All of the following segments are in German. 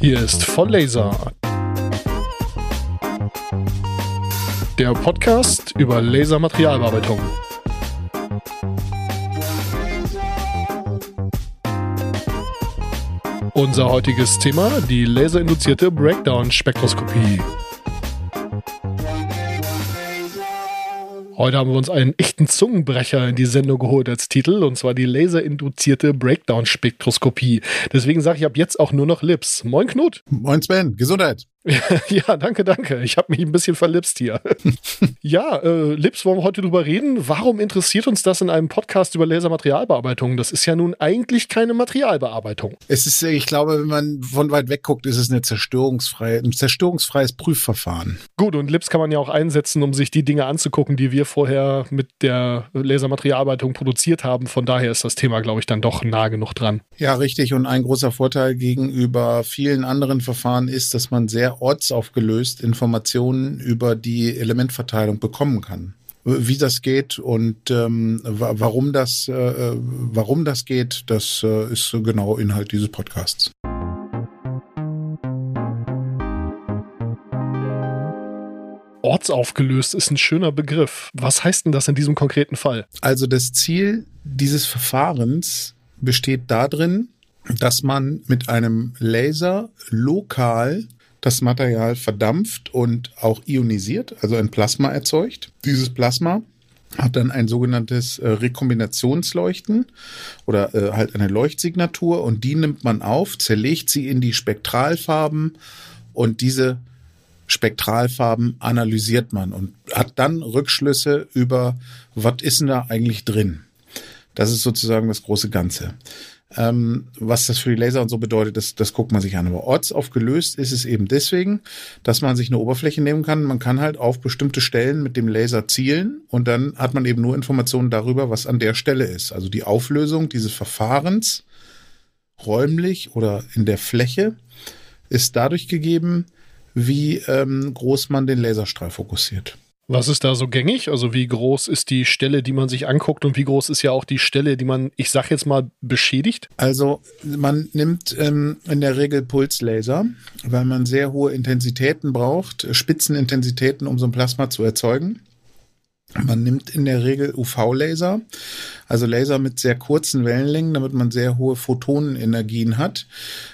Hier ist Volllaser. Der Podcast über Lasermaterialbearbeitung. Unser heutiges Thema, die laserinduzierte Breakdown-Spektroskopie. Heute haben wir uns einen echten Zungenbrecher in die Sendung geholt als Titel, und zwar die laserinduzierte Breakdown-Spektroskopie. Deswegen sage ich ab jetzt auch nur noch Lips. Moin Knut. Moin Sven, Gesundheit. ja, danke, danke. Ich habe mich ein bisschen verlipst hier. ja, äh, Lips, wollen wir heute drüber reden? Warum interessiert uns das in einem Podcast über Lasermaterialbearbeitung? Das ist ja nun eigentlich keine Materialbearbeitung. Es ist, ich glaube, wenn man von weit weg guckt, ist es eine zerstörungsfreie, ein zerstörungsfreies Prüfverfahren. Gut, und Lips kann man ja auch einsetzen, um sich die Dinge anzugucken, die wir vorher mit der Lasermaterialbearbeitung produziert haben. Von daher ist das Thema, glaube ich, dann doch nah genug dran. Ja, richtig. Und ein großer Vorteil gegenüber vielen anderen Verfahren ist, dass man sehr ortsaufgelöst Informationen über die Elementverteilung bekommen kann. Wie das geht und ähm, warum das, äh, warum das geht, das äh, ist genau Inhalt dieses Podcasts. Ortsaufgelöst ist ein schöner Begriff. Was heißt denn das in diesem konkreten Fall? Also das Ziel dieses Verfahrens besteht darin, dass man mit einem Laser lokal das Material verdampft und auch ionisiert, also ein Plasma erzeugt. Dieses Plasma hat dann ein sogenanntes äh, Rekombinationsleuchten oder äh, halt eine Leuchtsignatur und die nimmt man auf, zerlegt sie in die Spektralfarben und diese Spektralfarben analysiert man und hat dann Rückschlüsse über, was ist denn da eigentlich drin. Das ist sozusagen das große Ganze. Ähm, was das für die Laser und so bedeutet, das, das guckt man sich an. Aber ortsaufgelöst ist es eben deswegen, dass man sich eine Oberfläche nehmen kann. Man kann halt auf bestimmte Stellen mit dem Laser zielen und dann hat man eben nur Informationen darüber, was an der Stelle ist. Also die Auflösung dieses Verfahrens räumlich oder in der Fläche ist dadurch gegeben, wie ähm, groß man den Laserstrahl fokussiert. Was ist da so gängig? Also wie groß ist die Stelle, die man sich anguckt und wie groß ist ja auch die Stelle, die man, ich sag jetzt mal, beschädigt? Also man nimmt ähm, in der Regel Pulslaser, weil man sehr hohe Intensitäten braucht, Spitzenintensitäten, um so ein Plasma zu erzeugen. Man nimmt in der Regel UV-Laser, also Laser mit sehr kurzen Wellenlängen, damit man sehr hohe Photonenenergien hat.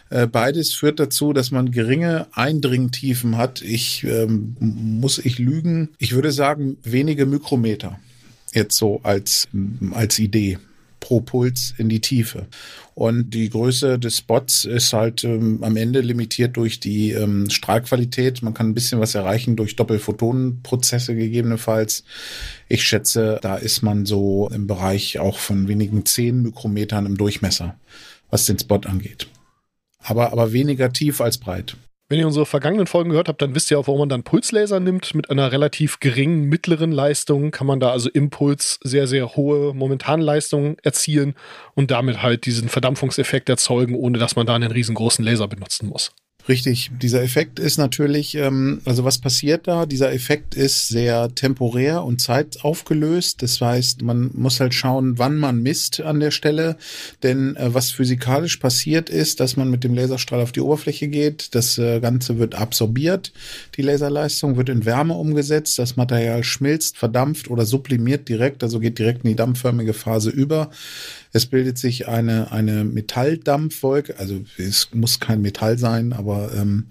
Äh, beides führt dazu, dass man geringe Eindringtiefen hat. Ich ähm, muss ich lügen. Ich würde sagen wenige Mikrometer. Jetzt so als als Idee pro Puls in die Tiefe. Und die Größe des Spots ist halt ähm, am Ende limitiert durch die ähm, Strahlqualität. Man kann ein bisschen was erreichen durch Doppelphotonenprozesse gegebenenfalls. Ich schätze, da ist man so im Bereich auch von wenigen zehn Mikrometern im Durchmesser, was den Spot angeht. Aber, aber weniger tief als breit. Wenn ihr unsere vergangenen Folgen gehört habt, dann wisst ihr auch, warum man dann Pulslaser nimmt. Mit einer relativ geringen mittleren Leistung kann man da also Impuls sehr, sehr hohe Momentanleistungen erzielen und damit halt diesen Verdampfungseffekt erzeugen, ohne dass man da einen riesengroßen Laser benutzen muss. Richtig, dieser Effekt ist natürlich, ähm, also was passiert da? Dieser Effekt ist sehr temporär und zeitaufgelöst. Das heißt, man muss halt schauen, wann man misst an der Stelle. Denn äh, was physikalisch passiert ist, dass man mit dem Laserstrahl auf die Oberfläche geht, das äh, Ganze wird absorbiert, die Laserleistung wird in Wärme umgesetzt, das Material schmilzt, verdampft oder sublimiert direkt, also geht direkt in die dampfförmige Phase über. Es bildet sich eine, eine Metalldampfwolke, also es muss kein Metall sein, aber ähm,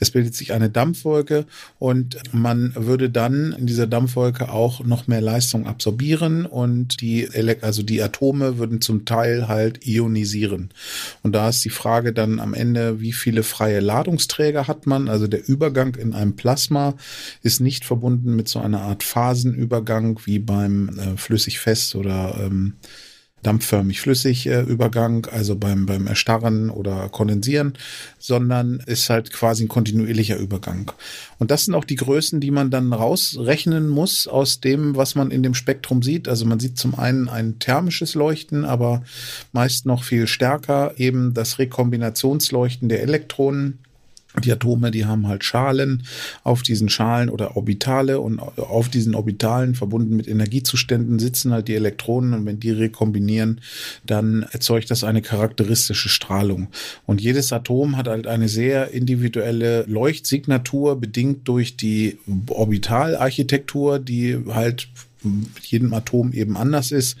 es bildet sich eine Dampfwolke und man würde dann in dieser Dampfwolke auch noch mehr Leistung absorbieren und die, also die Atome würden zum Teil halt ionisieren. Und da ist die Frage dann am Ende, wie viele freie Ladungsträger hat man? Also der Übergang in einem Plasma ist nicht verbunden mit so einer Art Phasenübergang wie beim äh, flüssig-fest oder ähm, dampfförmig flüssig äh, Übergang, also beim, beim Erstarren oder Kondensieren, sondern ist halt quasi ein kontinuierlicher Übergang. Und das sind auch die Größen, die man dann rausrechnen muss aus dem, was man in dem Spektrum sieht. Also man sieht zum einen ein thermisches Leuchten, aber meist noch viel stärker eben das Rekombinationsleuchten der Elektronen Die Atome, die haben halt Schalen auf diesen Schalen oder Orbitale und auf diesen Orbitalen verbunden mit Energiezuständen sitzen halt die Elektronen und wenn die rekombinieren, dann erzeugt das eine charakteristische Strahlung. Und jedes Atom hat halt eine sehr individuelle Leuchtsignatur bedingt durch die Orbitalarchitektur, die halt mit jedem Atom eben anders ist.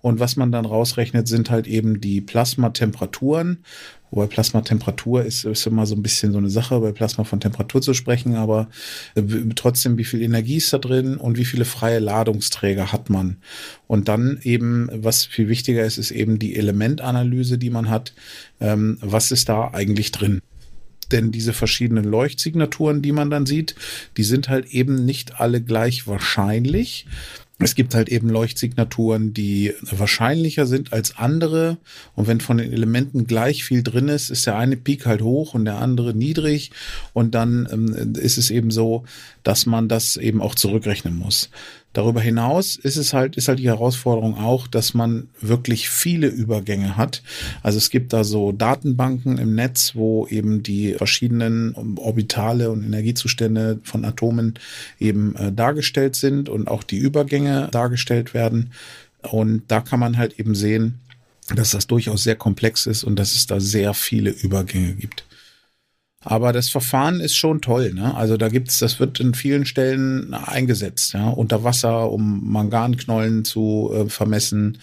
Und was man dann rausrechnet, sind halt eben die Plasmatemperaturen Wobei Plasmatemperatur ist, ist immer so ein bisschen so eine Sache, bei Plasma von Temperatur zu sprechen, aber äh, trotzdem, wie viel Energie ist da drin und wie viele freie Ladungsträger hat man. Und dann eben, was viel wichtiger ist, ist eben die Elementanalyse, die man hat. Ähm, was ist da eigentlich drin? denn diese verschiedenen Leuchtsignaturen, die man dann sieht, die sind halt eben nicht alle gleich wahrscheinlich. Es gibt halt eben Leuchtsignaturen, die wahrscheinlicher sind als andere. Und wenn von den Elementen gleich viel drin ist, ist der eine Peak halt hoch und der andere niedrig. Und dann ähm, ist es eben so, dass man das eben auch zurückrechnen muss. Darüber hinaus ist es halt, ist halt die Herausforderung auch, dass man wirklich viele Übergänge hat. Also es gibt da so Datenbanken im Netz, wo eben die verschiedenen Orbitale und Energiezustände von Atomen eben äh, dargestellt sind und auch die Übergänge dargestellt werden. Und da kann man halt eben sehen, dass das durchaus sehr komplex ist und dass es da sehr viele Übergänge gibt. Aber das Verfahren ist schon toll. Ne? Also da gibt's, das wird in vielen Stellen eingesetzt, ja, unter Wasser, um Manganknollen zu äh, vermessen.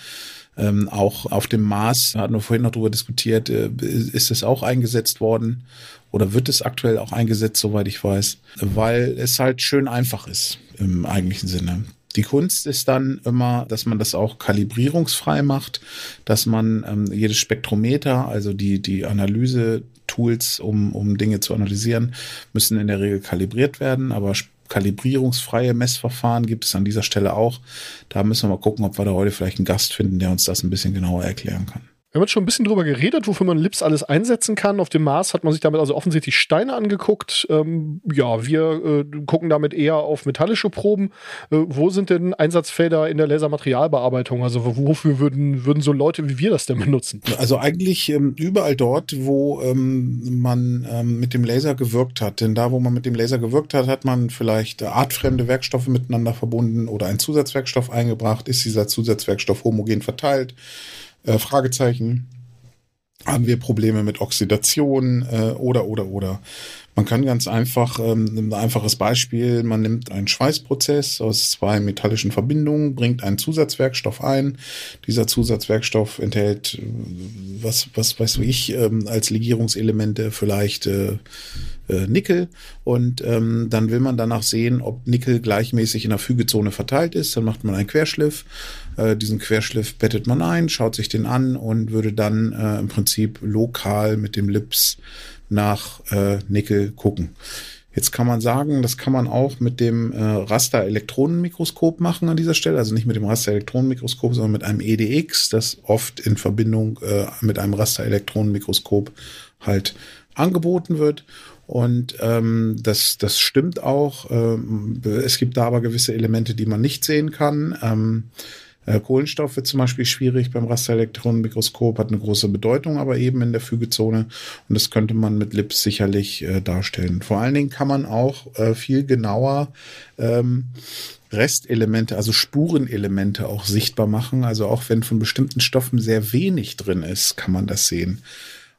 Ähm, auch auf dem Mars, hatten wir vorhin noch drüber diskutiert, äh, ist es auch eingesetzt worden oder wird es aktuell auch eingesetzt, soweit ich weiß, weil es halt schön einfach ist im eigentlichen Sinne. Die Kunst ist dann immer, dass man das auch kalibrierungsfrei macht, dass man ähm, jedes Spektrometer, also die, die Analyse-Tools, um, um Dinge zu analysieren, müssen in der Regel kalibriert werden, aber kalibrierungsfreie Messverfahren gibt es an dieser Stelle auch. Da müssen wir mal gucken, ob wir da heute vielleicht einen Gast finden, der uns das ein bisschen genauer erklären kann. Wir haben jetzt schon ein bisschen drüber geredet, wofür man Lips alles einsetzen kann. Auf dem Mars hat man sich damit also offensichtlich Steine angeguckt. Ähm, ja, wir äh, gucken damit eher auf metallische Proben. Äh, wo sind denn Einsatzfelder in der Lasermaterialbearbeitung? Also wofür würden, würden so Leute wie wir das denn benutzen? Also eigentlich ähm, überall dort, wo ähm, man ähm, mit dem Laser gewirkt hat. Denn da, wo man mit dem Laser gewirkt hat, hat man vielleicht artfremde Werkstoffe miteinander verbunden oder einen Zusatzwerkstoff eingebracht. Ist dieser Zusatzwerkstoff homogen verteilt? Äh, Fragezeichen. Haben wir Probleme mit Oxidation äh, oder oder oder. Man kann ganz einfach, ähm, ein einfaches Beispiel, man nimmt einen Schweißprozess aus zwei metallischen Verbindungen, bringt einen Zusatzwerkstoff ein. Dieser Zusatzwerkstoff enthält, äh, was, was weiß ich, ähm, als Legierungselemente vielleicht äh, äh, Nickel und ähm, dann will man danach sehen, ob Nickel gleichmäßig in der Fügezone verteilt ist. Dann macht man einen Querschliff. Äh, diesen Querschliff bettet man ein, schaut sich den an und würde dann äh, im Prinzip lokal mit dem Lips nach äh, Nickel gucken. Jetzt kann man sagen, das kann man auch mit dem äh, Raster-Elektronenmikroskop machen an dieser Stelle. Also nicht mit dem Raster-Elektronenmikroskop, sondern mit einem EDX, das oft in Verbindung äh, mit einem Raster-Elektronenmikroskop halt angeboten wird. Und ähm, das, das stimmt auch. Ähm, es gibt da aber gewisse Elemente, die man nicht sehen kann. Ähm, äh, Kohlenstoff wird zum Beispiel schwierig beim Rasterelektronenmikroskop, hat eine große Bedeutung, aber eben in der Fügezone. Und das könnte man mit LIPS sicherlich äh, darstellen. Vor allen Dingen kann man auch äh, viel genauer ähm, Restelemente, also Spurenelemente auch sichtbar machen. Also auch wenn von bestimmten Stoffen sehr wenig drin ist, kann man das sehen.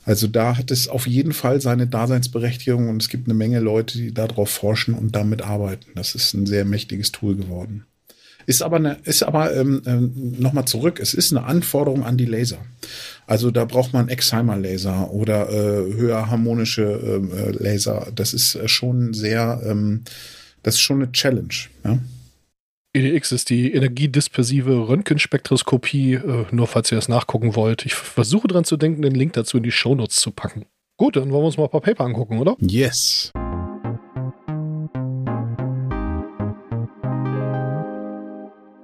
Also da hat es auf jeden Fall seine Daseinsberechtigung und es gibt eine Menge Leute, die darauf forschen und damit arbeiten. Das ist ein sehr mächtiges Tool geworden. Ist aber eine, ist aber ähm, ähm, nochmal zurück. Es ist eine Anforderung an die Laser. Also da braucht man Excimer-Laser oder äh, höher harmonische ähm, äh, Laser. Das ist äh, schon sehr, ähm, das ist schon eine Challenge. Ja? EDX ist die energiedispersive Röntgenspektroskopie, äh, nur falls ihr das nachgucken wollt. Ich versuche dran zu denken, den Link dazu in die Shownotes zu packen. Gut, dann wollen wir uns mal ein paar Paper angucken, oder? Yes.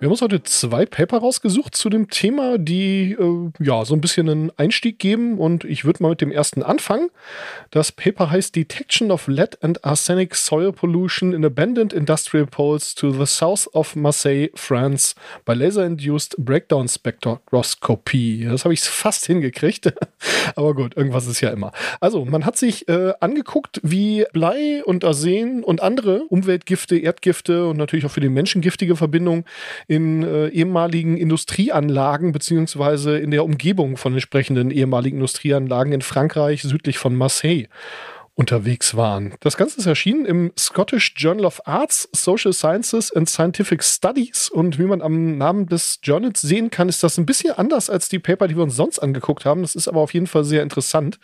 Wir haben uns heute zwei Paper rausgesucht zu dem Thema, die äh, ja so ein bisschen einen Einstieg geben und ich würde mal mit dem ersten anfangen. Das Paper heißt Detection of Lead and Arsenic Soil Pollution in Abandoned Industrial Poles to the South of Marseille, France by Laser-Induced Breakdown Spectroscopy. Das habe ich fast hingekriegt, aber gut, irgendwas ist ja immer. Also, man hat sich äh, angeguckt, wie Blei und Arsen und andere Umweltgifte, Erdgifte und natürlich auch für den Menschen giftige Verbindungen in äh, ehemaligen Industrieanlagen beziehungsweise in der Umgebung von entsprechenden ehemaligen Industrieanlagen in Frankreich südlich von Marseille unterwegs waren. Das Ganze ist erschienen im Scottish Journal of Arts, Social Sciences and Scientific Studies und wie man am Namen des Journals sehen kann, ist das ein bisschen anders als die Paper, die wir uns sonst angeguckt haben. Das ist aber auf jeden Fall sehr interessant.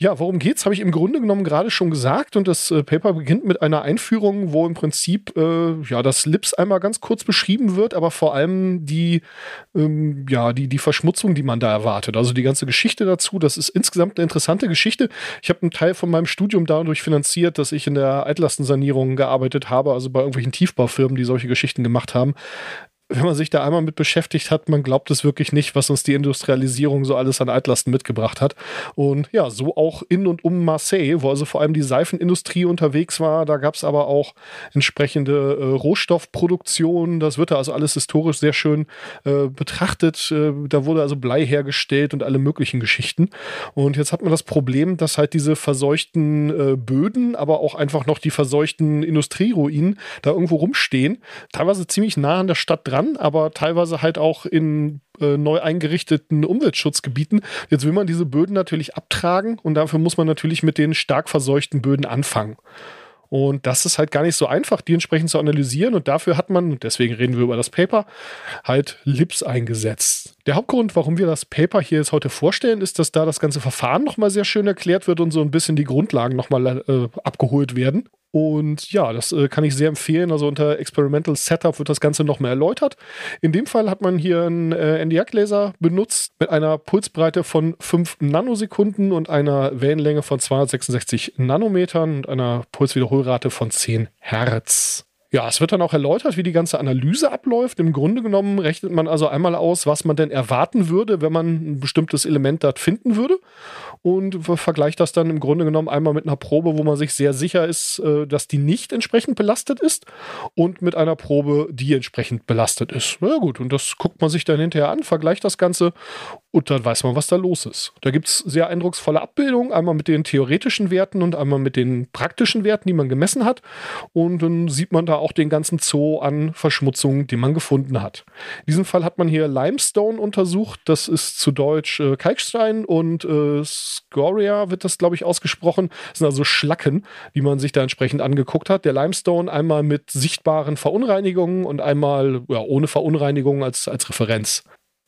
Ja, worum geht's, habe ich im Grunde genommen gerade schon gesagt. Und das äh, Paper beginnt mit einer Einführung, wo im Prinzip äh, ja das Lips einmal ganz kurz beschrieben wird, aber vor allem die ähm, ja die die Verschmutzung, die man da erwartet. Also die ganze Geschichte dazu. Das ist insgesamt eine interessante Geschichte. Ich habe einen Teil von meinem Studium dadurch finanziert, dass ich in der Altlastensanierung gearbeitet habe, also bei irgendwelchen Tiefbaufirmen, die solche Geschichten gemacht haben wenn man sich da einmal mit beschäftigt hat, man glaubt es wirklich nicht, was uns die Industrialisierung so alles an Altlasten mitgebracht hat. Und ja, so auch in und um Marseille, wo also vor allem die Seifenindustrie unterwegs war. Da gab es aber auch entsprechende äh, Rohstoffproduktion. Das wird da also alles historisch sehr schön äh, betrachtet. Äh, da wurde also Blei hergestellt und alle möglichen Geschichten. Und jetzt hat man das Problem, dass halt diese verseuchten äh, Böden, aber auch einfach noch die verseuchten Industrieruinen da irgendwo rumstehen. Teilweise ziemlich nah an der Stadt dran dran, aber teilweise halt auch in äh, neu eingerichteten Umweltschutzgebieten. Jetzt will man diese Böden natürlich abtragen und dafür muss man natürlich mit den stark verseuchten Böden anfangen. Und das ist halt gar nicht so einfach, die entsprechend zu analysieren. Und dafür hat man, deswegen reden wir über das Paper, halt LIPS eingesetzt. Der Hauptgrund, warum wir das Paper hier jetzt heute vorstellen, ist, dass da das ganze Verfahren nochmal sehr schön erklärt wird und so ein bisschen die Grundlagen nochmal äh, abgeholt werden. Und ja, das äh, kann ich sehr empfehlen. Also unter Experimental Setup wird das Ganze noch mehr erläutert. In dem Fall hat man hier einen äh, NDR-Laser benutzt mit einer Pulsbreite von 5 Nanosekunden und einer Wellenlänge von 266 Nanometern und einer Pulswiederholrate von 10 Hertz. Ja, es wird dann auch erläutert, wie die ganze Analyse abläuft. Im Grunde genommen rechnet man also einmal aus, was man denn erwarten würde, wenn man ein bestimmtes Element dort finden würde. Und vergleicht das dann im Grunde genommen einmal mit einer Probe, wo man sich sehr sicher ist, äh, dass die nicht entsprechend belastet ist und mit einer Probe, die entsprechend belastet ist. Na gut, und das guckt man sich dann hinterher an, vergleicht das Ganze und dann weiß man, was da los ist. Da gibt es sehr eindrucksvolle Abbildungen, einmal mit den theoretischen Werten und einmal mit den praktischen Werten, die man gemessen hat. Und dann sieht man da auch den ganzen Zoo an Verschmutzungen, die man gefunden hat. In diesem Fall hat man hier Limestone untersucht. Das ist zu Deutsch äh, Kalkstein und äh, Scoria wird das, glaube ich, ausgesprochen. Das sind also Schlacken, die man sich da entsprechend angeguckt hat. Der Limestone einmal mit sichtbaren Verunreinigungen und einmal ja, ohne Verunreinigungen als, als Referenz.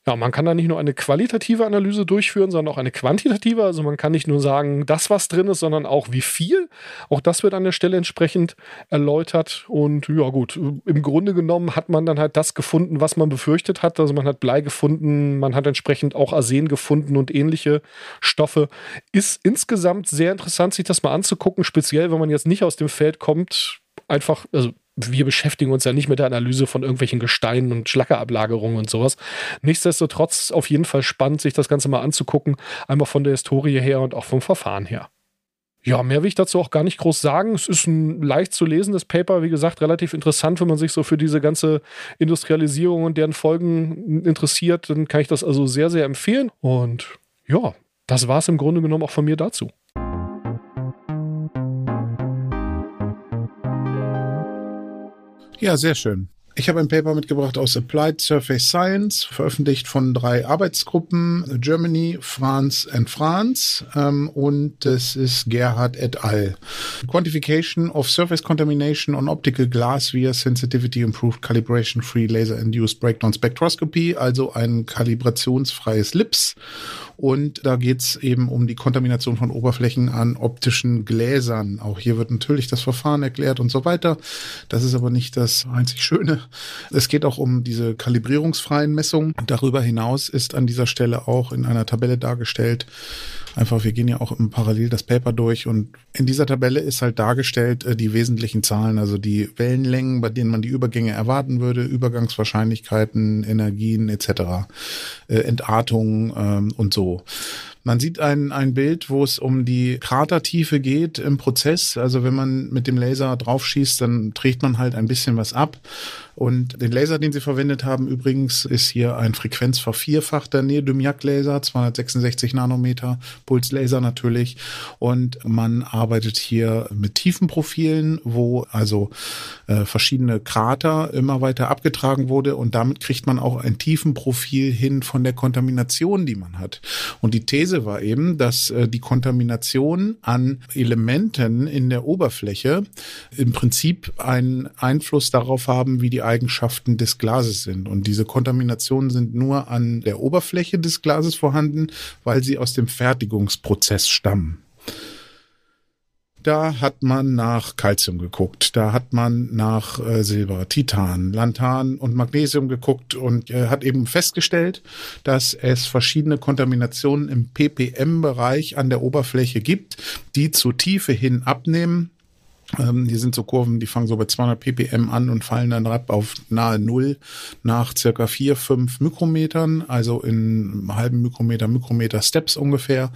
Ja, man kann da nicht nur eine qualitative Analyse durchführen, sondern auch eine quantitative. Also man kann nicht nur sagen, das, was drin ist, sondern auch wie viel. Auch das wird an der Stelle entsprechend erläutert. Und ja gut, im Grunde genommen hat man dann halt das gefunden, was man befürchtet hat. Also man hat Blei gefunden, man hat entsprechend auch Arsen gefunden und ähnliche Stoffe. Ist insgesamt sehr interessant, sich das mal anzugucken, speziell wenn man jetzt nicht aus dem Feld kommt. Einfach, also wir beschäftigen uns ja nicht mit der Analyse von irgendwelchen Gesteinen und Schlackerablagerungen und sowas. Nichtsdestotrotz auf jeden Fall spannend, sich das Ganze mal anzugucken. Einmal von der Historie her und auch vom Verfahren her. Ja, mehr will ich dazu auch gar nicht groß sagen. Es ist ein leicht zu lesendes Paper, wie gesagt, relativ interessant, wenn man sich so für diese ganze Industrialisierung und deren Folgen interessiert. Dann kann ich das also sehr, sehr empfehlen. Und ja, das war es im Grunde genommen auch von mir dazu. Ja, sehr schön. Ich habe ein Paper mitgebracht aus Applied Surface Science, veröffentlicht von drei Arbeitsgruppen, Germany, France and France. Ähm, und das ist Gerhard et al. Quantification of Surface Contamination on Optical Glass via Sensitivity Improved Calibration Free Laser Induced Breakdown Spectroscopy, also ein kalibrationsfreies LIPS und da geht's eben um die Kontamination von Oberflächen an optischen Gläsern. Auch hier wird natürlich das Verfahren erklärt und so weiter. Das ist aber nicht das einzig Schöne Es geht auch um diese kalibrierungsfreien Messungen. Darüber hinaus ist an dieser Stelle auch in einer Tabelle dargestellt, einfach, wir gehen ja auch im Parallel das Paper durch und in dieser Tabelle ist halt dargestellt äh, die wesentlichen Zahlen, also die Wellenlängen, bei denen man die Übergänge erwarten würde, Übergangswahrscheinlichkeiten, Energien etc., äh, Entartungen ähm, und so. Man sieht ein, ein Bild, wo es um die Kratertiefe geht im Prozess. Also wenn man mit dem Laser draufschießt, dann trägt man halt ein bisschen was ab. Und den Laser, den sie verwendet haben, übrigens, ist hier ein frequenzvervierfachter Neodymiac-Laser, 266 Nanometer, Pulslaser natürlich. Und man arbeitet hier mit Tiefenprofilen, wo also äh, verschiedene Krater immer weiter abgetragen wurde. Und damit kriegt man auch ein Tiefenprofil hin von der Kontamination, die man hat. Und die These war eben, dass äh, die Kontamination an Elementen in der Oberfläche im Prinzip einen Einfluss darauf haben, wie die Eigenschaften des Glases sind. Und diese Kontaminationen sind nur an der Oberfläche des Glases vorhanden, weil sie aus dem Fertigungsprozess stammen. Da hat man nach Calcium geguckt, da hat man nach äh, Silber, Titan, Lantan und Magnesium geguckt und äh, hat eben festgestellt, dass es verschiedene Kontaminationen im ppm-Bereich an der Oberfläche gibt, die zur Tiefe hin abnehmen ähm, hier sind so Kurven, die fangen so bei 200 ppm an und fallen dann ab auf nahe Null nach circa vier, fünf Mikrometern, also in halben Mikrometer, Mikrometer Steps ungefähr.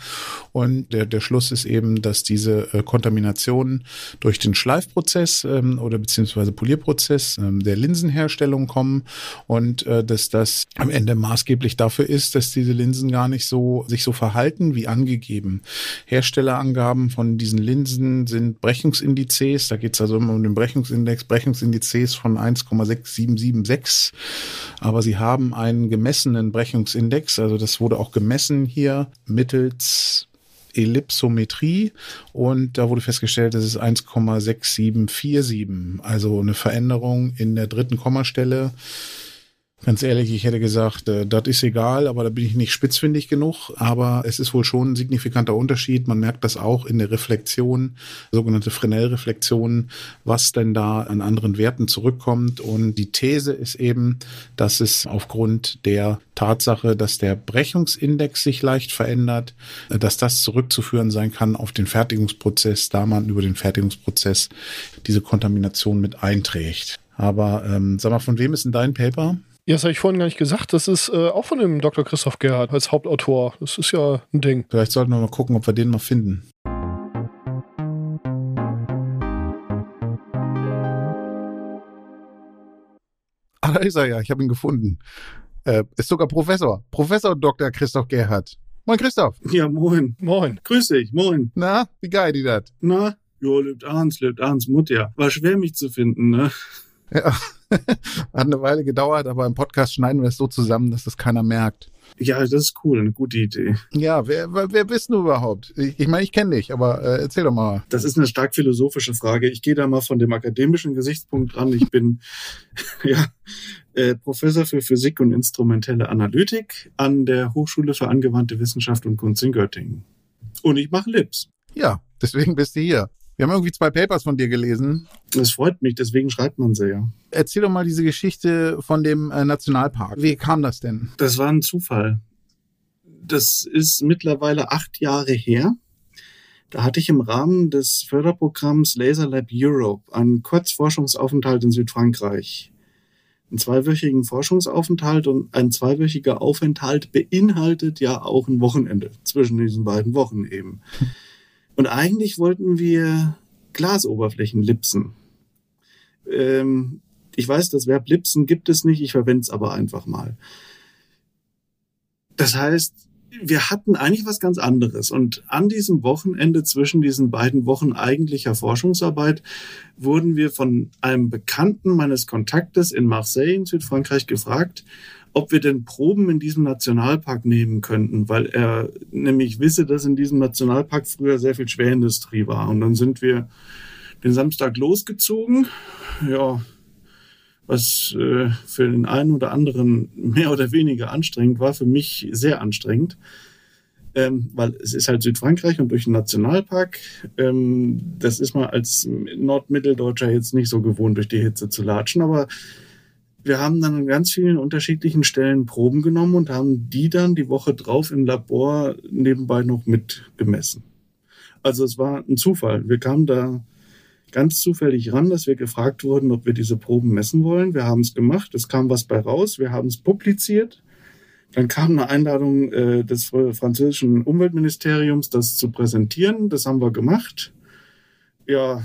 Und der, der Schluss ist eben, dass diese äh, Kontaminationen durch den Schleifprozess ähm, oder beziehungsweise Polierprozess ähm, der Linsenherstellung kommen und äh, dass das am Ende maßgeblich dafür ist, dass diese Linsen gar nicht so sich so verhalten wie angegeben. Herstellerangaben von diesen Linsen sind Brechungsindizien Indizes. Da geht es also immer um den Brechungsindex, Brechungsindizes von 1,6776. Aber sie haben einen gemessenen Brechungsindex. Also das wurde auch gemessen hier mittels Ellipsometrie und da wurde festgestellt, das ist 1,6747, also eine Veränderung in der dritten Kommastelle Ganz ehrlich, ich hätte gesagt, äh, das ist egal, aber da bin ich nicht spitzfindig genug. Aber es ist wohl schon ein signifikanter Unterschied. Man merkt das auch in der Reflexion, sogenannte Fresnel-Reflexion, was denn da an anderen Werten zurückkommt. Und die These ist eben, dass es aufgrund der Tatsache, dass der Brechungsindex sich leicht verändert, äh, dass das zurückzuführen sein kann auf den Fertigungsprozess, da man über den Fertigungsprozess diese Kontamination mit einträgt. Aber ähm, sag mal, von wem ist denn dein Paper? Ja, das habe ich vorhin gar nicht gesagt. Das ist äh, auch von dem Dr. Christoph Gerhardt als Hauptautor. Das ist ja ein Ding. Vielleicht sollten wir mal gucken, ob wir den mal finden. Ah, da ist er ja. Ich habe ihn gefunden. Äh, ist sogar Professor. Professor Dr. Christoph Gerhardt. Moin, Christoph. Ja, moin. Moin. Grüß dich, moin. Na, wie geil die das? Na, jo, lebt Arns, lebt Arns Mutter. War schwer, mich zu finden, ne? Ja, hat eine Weile gedauert, aber im Podcast schneiden wir es so zusammen, dass das keiner merkt. Ja, das ist cool, eine gute Idee. Ja, wer, wer, bist du überhaupt? Ich, ich meine, ich kenne dich, aber äh, erzähl doch mal. Das ist eine stark philosophische Frage. Ich gehe da mal von dem akademischen Gesichtspunkt ran. Ich bin ja äh, Professor für Physik und instrumentelle Analytik an der Hochschule für angewandte Wissenschaft und Kunst in Göttingen. Und ich mache Lips. Ja, deswegen bist du hier. Wir haben irgendwie zwei Papers von dir gelesen. Das freut mich, deswegen schreibt man sie ja. Erzähl doch mal diese Geschichte von dem äh, Nationalpark. Wie kam das denn? Das war ein Zufall. Das ist mittlerweile acht Jahre her. Da hatte ich im Rahmen des Förderprogramms Laser Lab Europe einen Kurzforschungsaufenthalt in Südfrankreich. Einen zweiwöchigen Forschungsaufenthalt und ein zweiwöchiger Aufenthalt beinhaltet ja auch ein Wochenende zwischen diesen beiden Wochen eben. Und eigentlich wollten wir Glasoberflächen lipsen. Ähm, ich weiß, das Verb lipsen gibt es nicht, ich verwende es aber einfach mal. Das heißt, wir hatten eigentlich was ganz anderes. Und an diesem Wochenende zwischen diesen beiden Wochen eigentlicher Forschungsarbeit wurden wir von einem Bekannten meines Kontaktes in Marseille in Südfrankreich gefragt, ob wir denn Proben in diesem Nationalpark nehmen könnten, weil er nämlich wisse, dass in diesem Nationalpark früher sehr viel Schwerindustrie war. Und dann sind wir den Samstag losgezogen. Ja, was äh, für den einen oder anderen mehr oder weniger anstrengend war, für mich sehr anstrengend. Ähm, weil es ist halt Südfrankreich und durch den Nationalpark. Ähm, das ist man als Nordmitteldeutscher jetzt nicht so gewohnt, durch die Hitze zu latschen, aber wir haben dann an ganz vielen unterschiedlichen Stellen Proben genommen und haben die dann die Woche drauf im Labor nebenbei noch mitgemessen. Also es war ein Zufall. Wir kamen da ganz zufällig ran, dass wir gefragt wurden, ob wir diese Proben messen wollen. Wir haben es gemacht, es kam was bei raus, wir haben es publiziert. Dann kam eine Einladung äh, des französischen Umweltministeriums, das zu präsentieren. Das haben wir gemacht. Ja,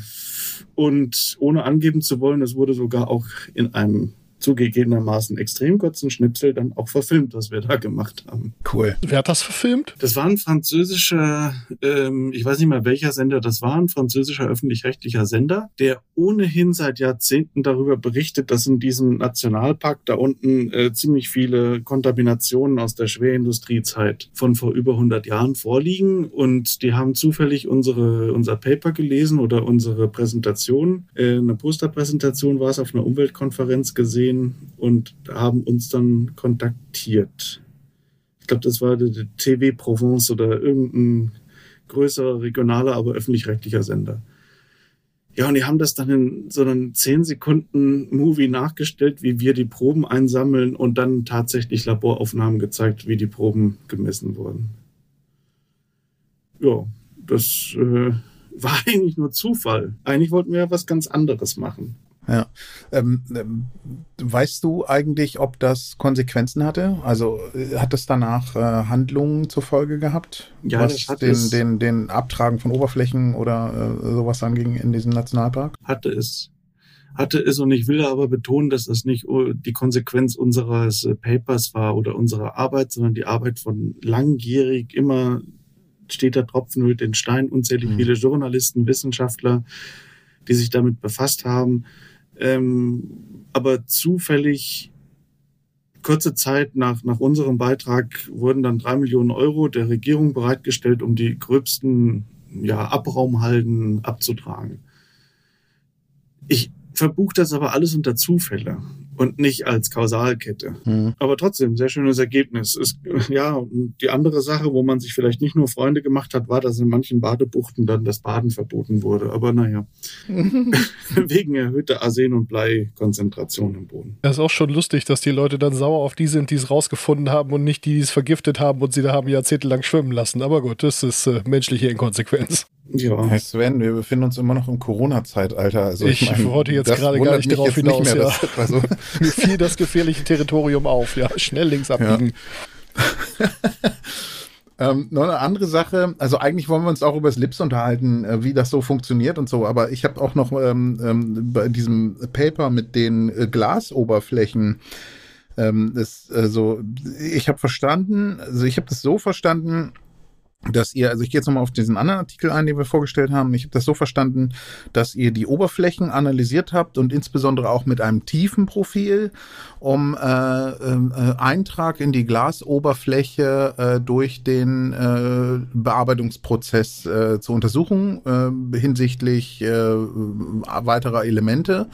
und ohne angeben zu wollen, es wurde sogar auch in einem zugegebenermaßen extrem kurzen Schnipsel dann auch verfilmt, was wir da gemacht haben. Cool. Wer hat das verfilmt? Das war ein französischer, ähm, ich weiß nicht mehr welcher Sender das war, ein französischer öffentlich-rechtlicher Sender, der ohnehin seit Jahrzehnten darüber berichtet, dass in diesem Nationalpark da unten äh, ziemlich viele Kontaminationen aus der Schwerindustriezeit von vor über 100 Jahren vorliegen und die haben zufällig unsere, unser Paper gelesen oder unsere Präsentation, äh, eine Posterpräsentation war es auf einer Umweltkonferenz gesehen gesehen und haben uns dann kontaktiert. Ich glaube, das war der TV Provence oder irgendein größerer, regionaler, aber öffentlich-rechtlicher Sender. Ja, und die haben das dann in so einem 10 Sekunden Movie nachgestellt, wie wir die Proben einsammeln und dann tatsächlich Laboraufnahmen gezeigt, wie die Proben gemessen wurden. Ja, das äh, war eigentlich nur Zufall. Eigentlich wollten wir ja was ganz anderes machen. Ja. Ähm, ähm, weißt du eigentlich, ob das Konsequenzen hatte? Also äh, hat es danach äh, Handlungen zur Folge gehabt? Ja, was das hat den, es. den, den Abtragen von Oberflächen oder äh, sowas anging in diesem Nationalpark? Hatte es. Hatte es und ich will aber betonen, dass das nicht die Konsequenz unseres äh, Papers war oder unserer Arbeit, sondern die Arbeit von langjährig immer steht der Tropfen hüllt den Stein, unzählig Mhm. viele Journalisten, Wissenschaftler, die sich damit befasst haben. Ähm, aber zufällig kurze Zeit nach, nach unserem Beitrag wurden dann drei Millionen Euro der Regierung bereitgestellt, um die gröbsten ja, Abraumhalden abzutragen. Ich verbuche das aber alles unter Zufälle und nicht als Kausalkette. Hm. Aber trotzdem, sehr schönes Ergebnis. Es, ja, und die andere Sache, wo man sich vielleicht nicht nur Freunde gemacht hat, war, dass in manchen Badebuchten dann das Baden verboten wurde. Aber naja, wegen erhöhter Arsen- und Bleikonzentration im Boden. Das ist auch schon lustig, dass die Leute dann sauer auf die sind, die es rausgefunden haben und nicht die, die es vergiftet haben und sie da haben jahrzehntelang schwimmen lassen. Aber gut, das ist äh, menschliche Inkonsequenz. Ja, Hey Sven, wir befinden uns immer noch im Corona-Zeitalter. Also Ich wollte jetzt das gerade gar nicht drauf jetzt nicht hinaus, mehr, ja. dass- also, Mir fiel das gefährliche Territorium auf. Ja, schnell links abbiegen. Ähm, noch eine andere Sache, also eigentlich wollen wir uns auch über das Lips unterhalten, äh, wie das so funktioniert und so, aber ich habe auch noch ähm, ähm, bei diesem Paper mit den äh, Glasoberflächen, ähm, das, also ich habe verstanden, also ich habe das so verstanden, dass ihr, also ich gehe jetzt nochmal auf diesen anderen Artikel ein, den wir vorgestellt haben. Ich habe das so verstanden, dass ihr die Oberflächen analysiert habt und insbesondere auch mit einem tiefen Profil, um äh, ähm, äh, Eintrag in die Glasoberfläche äh, durch den äh, Bearbeitungsprozess äh, zu untersuchen äh, hinsichtlich äh, weiterer Elemente.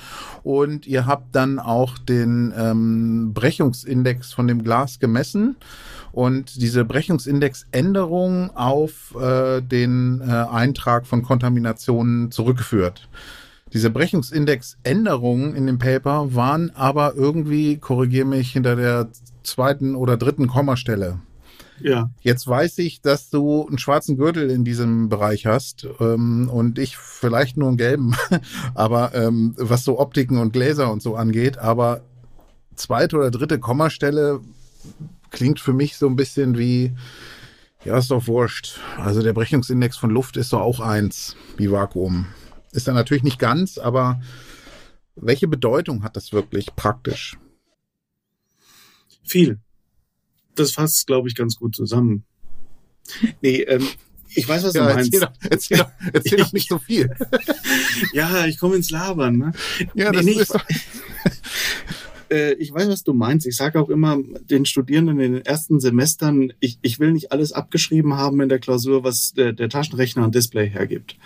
Und ihr habt dann auch den ähm, Brechungsindex von dem Glas gemessen und diese Brechungsindexänderung auf äh, den äh, Eintrag von Kontaminationen zurückgeführt. Diese Brechungsindexänderungen in dem Paper waren aber irgendwie, korrigiere mich, hinter der zweiten oder dritten Kommastelle. ja. Jetzt weiß ich, dass du einen schwarzen Gürtel in diesem Bereich hast ähm, und ich vielleicht nur einen gelben, aber ähm, was so Optiken und Gläser und so angeht, aber zweite oder dritte Kommastelle klingt für mich so ein bisschen wie, ja, ist doch wurscht. Also der Brechungsindex von Luft ist doch auch eins, wie Vakuum. Ist er natürlich nicht ganz, aber welche Bedeutung hat das wirklich praktisch? Viel. Das fasst, glaube ich, ganz gut zusammen. Nee, ähm, ich weiß, was du meinst. erzähl, doch, erzähl, doch, erzähl doch nicht so viel. Ja, ich komme ins Labern. Ne? Ja, Nee, das nee, ist doch, Äh, ich weiß, was du meinst. Ich sage auch immer den Studierenden in den ersten Semestern, ich, ich will nicht alles abgeschrieben haben in der Klausur, was der, der Taschenrechner und Display hergibt,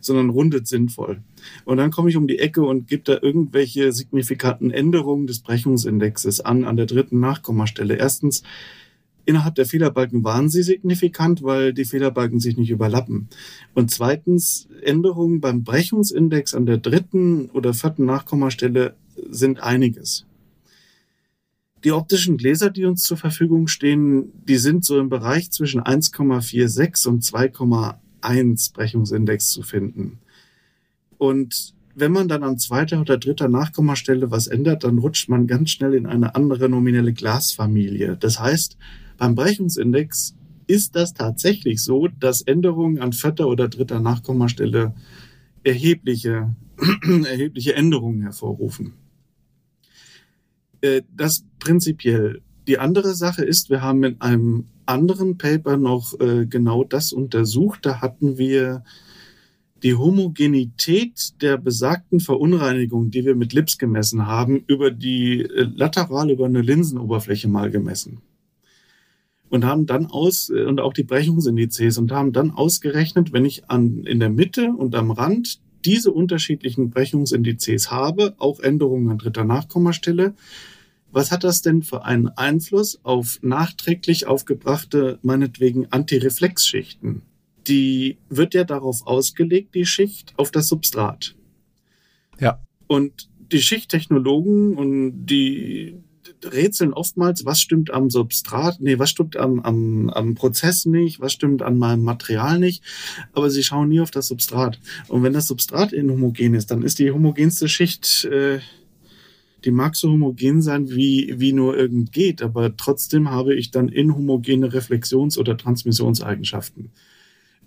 sondern rundet sinnvoll. Und dann komme ich um die Ecke und gebe da irgendwelche signifikanten Änderungen des Brechungsindexes an, an der dritten Nachkommastelle. Erstens, innerhalb der Fehlerbalken waren sie signifikant, weil die Fehlerbalken sich nicht überlappen. Und zweitens, Änderungen beim Brechungsindex an der dritten oder vierten Nachkommastelle sind einiges. Die optischen Gläser, die uns zur Verfügung stehen, die sind so im Bereich zwischen 1,46 und 2,1 Brechungsindex zu finden. Und wenn man dann an zweiter oder dritter Nachkommastelle was ändert, dann rutscht man ganz schnell in eine andere nominelle Glasfamilie. Das heißt, beim Brechungsindex ist das tatsächlich so, dass Änderungen an vierter oder dritter Nachkommastelle erhebliche, erhebliche Änderungen hervorrufen. Äh, das prinzipiell. Die andere Sache ist, wir haben in einem anderen Paper noch äh, genau das untersucht. Da hatten wir die Homogenität der besagten Verunreinigung, die wir mit Lips gemessen haben, über die äh, lateral über eine Linsenoberfläche mal gemessen. Und haben dann aus, und auch die Brechungsindizes, und haben dann ausgerechnet, wenn ich an, in der Mitte und am Rand diese unterschiedlichen Brechungsindizes habe, auch Änderungen an dritter Nachkommastelle, was hat das denn für einen Einfluss auf nachträglich aufgebrachte, meinetwegen Antireflexschichten? Die wird ja darauf ausgelegt, die Schicht, auf das Substrat. Ja. Und die Schichttechnologen und die rätseln oftmals, was stimmt am Substrat, nee, was stimmt am, am, am Prozess nicht, was stimmt an meinem Material nicht, aber sie schauen nie auf das Substrat. Und wenn das Substrat inhomogen ist, dann ist die homogenste Schicht äh, die mag so homogen sein, wie, wie nur irgend geht, aber trotzdem habe ich dann inhomogene Reflexions- oder Transmissionseigenschaften.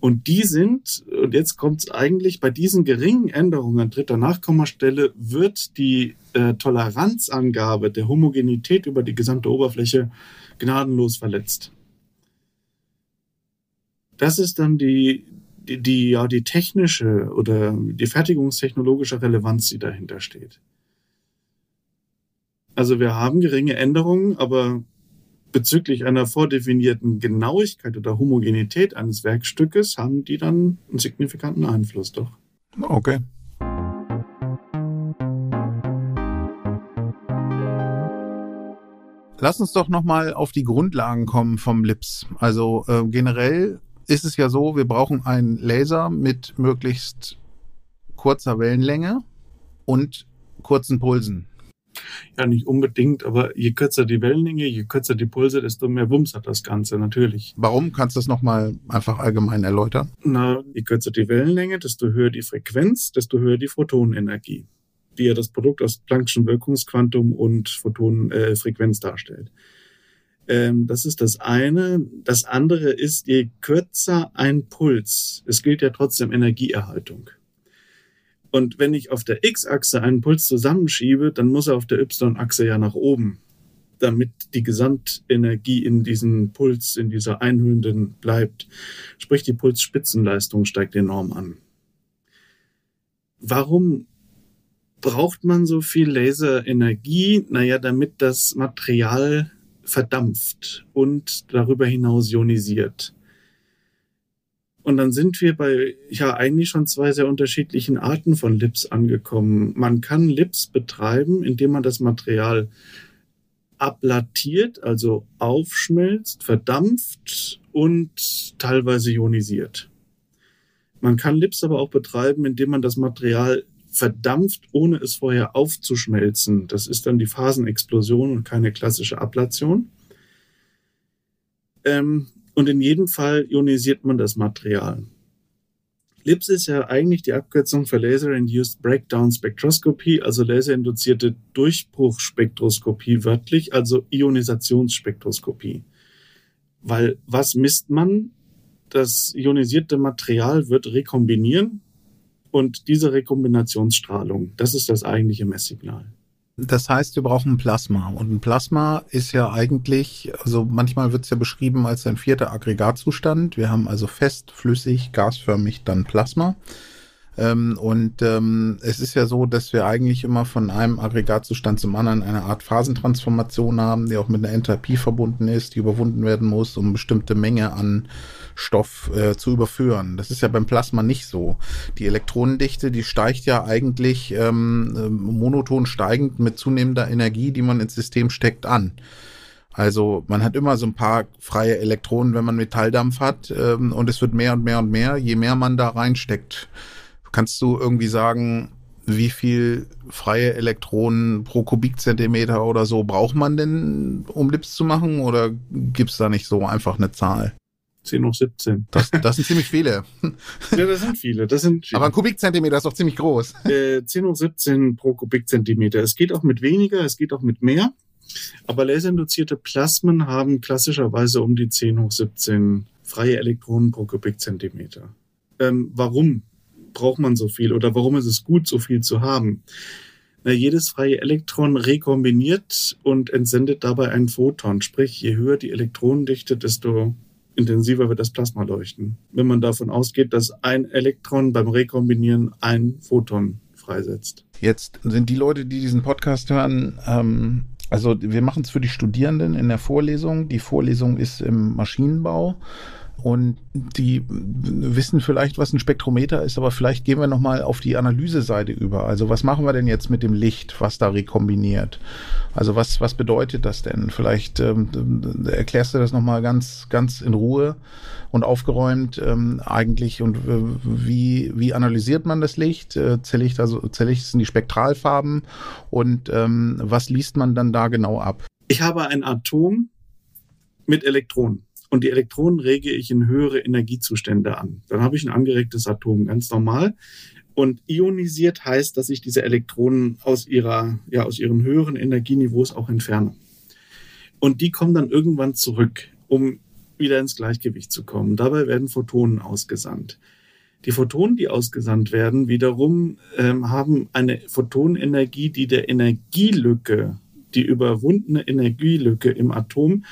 Und die sind, und jetzt kommt es eigentlich, bei diesen geringen Änderungen an dritter Nachkommastelle wird die äh, Toleranzangabe der Homogenität über die gesamte Oberfläche gnadenlos verletzt. Das ist dann die, die, die, ja, die technische oder die fertigungstechnologische Relevanz, die dahinter steht. Also wir haben geringe Änderungen, aber bezüglich einer vordefinierten Genauigkeit oder Homogenität eines Werkstückes haben die dann einen signifikanten Einfluss, doch. Okay. Lass uns doch nochmal auf die Grundlagen kommen vom Lips. Also äh, generell ist es ja so, wir brauchen einen Laser mit möglichst kurzer Wellenlänge und kurzen Pulsen. Ja, nicht unbedingt, aber je kürzer die Wellenlänge, je kürzer die Pulse, desto mehr Wumms hat das Ganze natürlich. Warum? Kannst du das nochmal einfach allgemein erläutern? Na, je kürzer die Wellenlänge, desto höher die Frequenz, desto höher die Photonenenergie, die ja das Produkt aus Planck'schen Wirkungsquantum und Photonenfrequenz äh, darstellt. Ähm, das ist das eine. Das andere ist, je kürzer ein Puls, es gilt ja trotzdem Energieerhaltung. Und wenn ich auf der X-Achse einen Puls zusammenschiebe, dann muss er auf der Y-Achse ja nach oben, damit die Gesamtenergie in diesem Puls, in dieser einhüllenden bleibt. Sprich, die Pulsspitzenleistung steigt enorm an. Warum braucht man so viel Laserenergie? Naja, damit das Material verdampft und darüber hinaus ionisiert. Und dann sind wir bei ja eigentlich schon zwei sehr unterschiedlichen Arten von Lips angekommen. Man kann Lips betreiben, indem man das Material ablatiert, also aufschmelzt, verdampft und teilweise ionisiert. Man kann Lips aber auch betreiben, indem man das Material verdampft, ohne es vorher aufzuschmelzen. Das ist dann die Phasenexplosion und keine klassische Ablation. Ähm, und in jedem Fall ionisiert man das Material. LIPS ist ja eigentlich die Abkürzung für Laser-Induced Breakdown Spectroscopy, also laserinduzierte Durchbruchspektroskopie wörtlich, also Ionisationsspektroskopie. Weil was misst man? Das ionisierte Material wird rekombinieren und diese Rekombinationsstrahlung, das ist das eigentliche Messsignal. Das heißt, wir brauchen ein Plasma. Und ein Plasma ist ja eigentlich, also manchmal wird es ja beschrieben als ein vierter Aggregatzustand. Wir haben also fest, flüssig, gasförmig, dann Plasma. Ähm, und ähm, es ist ja so, dass wir eigentlich immer von einem Aggregatzustand zum anderen eine Art Phasentransformation haben, die auch mit einer Enthalpie verbunden ist, die überwunden werden muss, um bestimmte Menge an Stoff äh, zu überführen. Das ist ja beim Plasma nicht so. Die Elektronendichte, die steigt ja eigentlich ähm, äh, monoton steigend mit zunehmender Energie, die man ins System steckt, an. Also man hat immer so ein paar freie Elektronen, wenn man Metalldampf hat, ähm, und es wird mehr und mehr und mehr, je mehr man da reinsteckt. Kannst du irgendwie sagen, wie viel freie Elektronen pro Kubikzentimeter oder so braucht man denn, um Lips zu machen? Oder gibt es da nicht so einfach eine Zahl? 10 hoch 17. Das, das sind ziemlich viele. ja, das sind viele. Das sind viele. Aber ein Kubikzentimeter ist doch ziemlich groß. Äh, 10 hoch 17 pro Kubikzentimeter. Es geht auch mit weniger, es geht auch mit mehr. Aber laserinduzierte Plasmen haben klassischerweise um die 10 hoch 17 freie Elektronen pro Kubikzentimeter. Ähm, warum braucht man so viel oder warum ist es gut, so viel zu haben? Na, jedes freie Elektron rekombiniert und entsendet dabei ein Photon. Sprich, je höher die Elektronendichte, desto intensiver wird das Plasma leuchten. Wenn man davon ausgeht, dass ein Elektron beim Rekombinieren ein Photon freisetzt. Jetzt sind die Leute, die diesen Podcast hören, ähm, also wir machen es für die Studierenden in der Vorlesung. Die Vorlesung ist im Maschinenbau. Und die wissen vielleicht, was ein Spektrometer ist, aber vielleicht gehen wir nochmal auf die Analyseseite über. Also was machen wir denn jetzt mit dem Licht, was da rekombiniert? Also was, was bedeutet das denn? Vielleicht ähm, erklärst du das nochmal ganz, ganz in Ruhe und aufgeräumt ähm, eigentlich. Und äh, wie, wie analysiert man das Licht? Äh, zerlegt also zerlegt es in die Spektralfarben und ähm, was liest man dann da genau ab? Ich habe ein Atom mit Elektronen und die Elektronen rege ich in höhere Energiezustände an. Dann habe ich ein angeregtes Atom, ganz normal. Und ionisiert heißt, dass ich diese Elektronen aus ihrer, ja, aus ihren höheren Energieniveaus auch entferne. Und die kommen dann irgendwann zurück, um wieder ins Gleichgewicht zu kommen. Dabei werden Photonen ausgesandt. Die Photonen, die ausgesandt werden, wiederum ähm, haben eine Photonenergie, die der Energielücke, die überwundene Energielücke im Atom,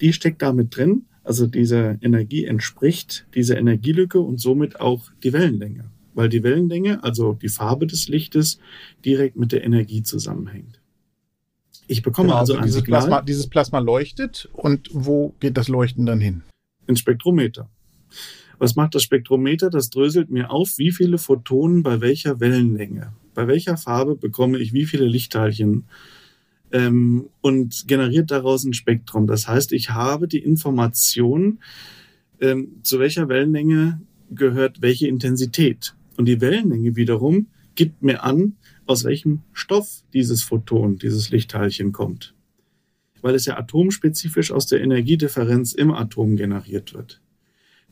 die steckt damit drin also diese Energie entspricht dieser Energielücke und somit auch die Wellenlänge, weil die Wellenlänge, also die Farbe des Lichtes, direkt mit der Energie zusammenhängt. Ich bekomme genau, also, also ein dieses Signal. Plasma, dieses Plasma leuchtet und wo geht das Leuchten dann hin? Ins Spektrometer. Was macht das Spektrometer? Das dröselt mir auf, wie viele Photonen bei welcher Wellenlänge, bei welcher Farbe bekomme ich wie viele Lichtteilchen ähm, und generiert daraus ein Spektrum. Das heißt, ich habe die Information, ähm, zu welcher Wellenlänge gehört welche Intensität. Und die Wellenlänge wiederum gibt mir an, aus welchem Stoff dieses Photon, dieses Lichtteilchen kommt. Weil es ja atomspezifisch aus der Energiedifferenz im Atom generiert wird.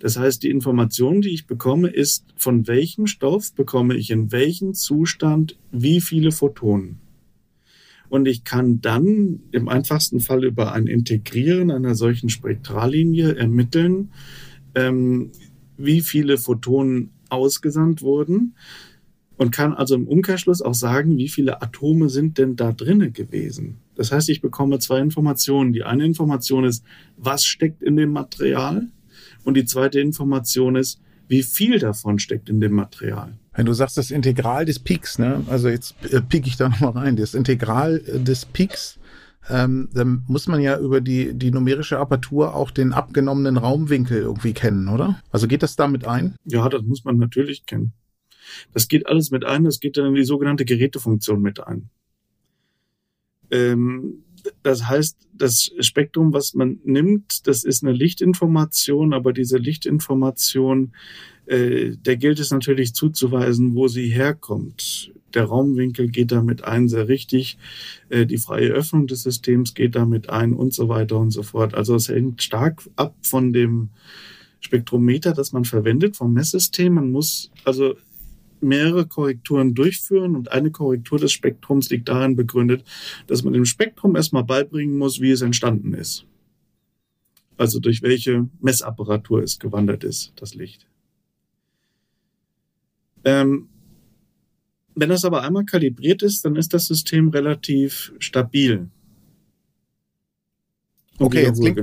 Das heißt, die Information, die ich bekomme, ist, von welchem Stoff bekomme ich in welchem Zustand wie viele Photonen. Und ich kann dann im einfachsten Fall über ein Integrieren einer solchen Spektrallinie ermitteln, ähm, wie viele Photonen ausgesandt wurden und kann also im Umkehrschluss auch sagen, wie viele Atome sind denn da drinnen gewesen. Das heißt, ich bekomme zwei Informationen. Die eine Information ist, was steckt in dem Material? Und die zweite Information ist, wie viel davon steckt in dem Material. Wenn du sagst, das Integral des Peaks, ne? also jetzt äh, piek ich da nochmal rein, das Integral äh, des Peaks, ähm, dann muss man ja über die, die numerische Apertur auch den abgenommenen Raumwinkel irgendwie kennen, oder? Also geht das damit ein? Ja, das muss man natürlich kennen. Das geht alles mit ein, das geht dann in die sogenannte Gerätefunktion mit ein. Ähm, das heißt, das Spektrum, was man nimmt, das ist eine Lichtinformation, aber diese Lichtinformation, äh, der gilt es natürlich zuzuweisen, wo sie herkommt. Der Raumwinkel geht damit ein, sehr richtig. Äh, die freie Öffnung des Systems geht damit ein und so weiter und so fort. Also es hängt stark ab von dem Spektrometer, das man verwendet, vom Messsystem. Man muss also mehrere Korrekturen durchführen und eine Korrektur des Spektrums liegt darin begründet, dass man dem Spektrum erstmal beibringen muss, wie es entstanden ist. Also durch welche Messapparatur es gewandert ist, das Licht. Ähm, wenn das aber einmal kalibriert ist, dann ist das System relativ stabil. Okay, jetzt klingt,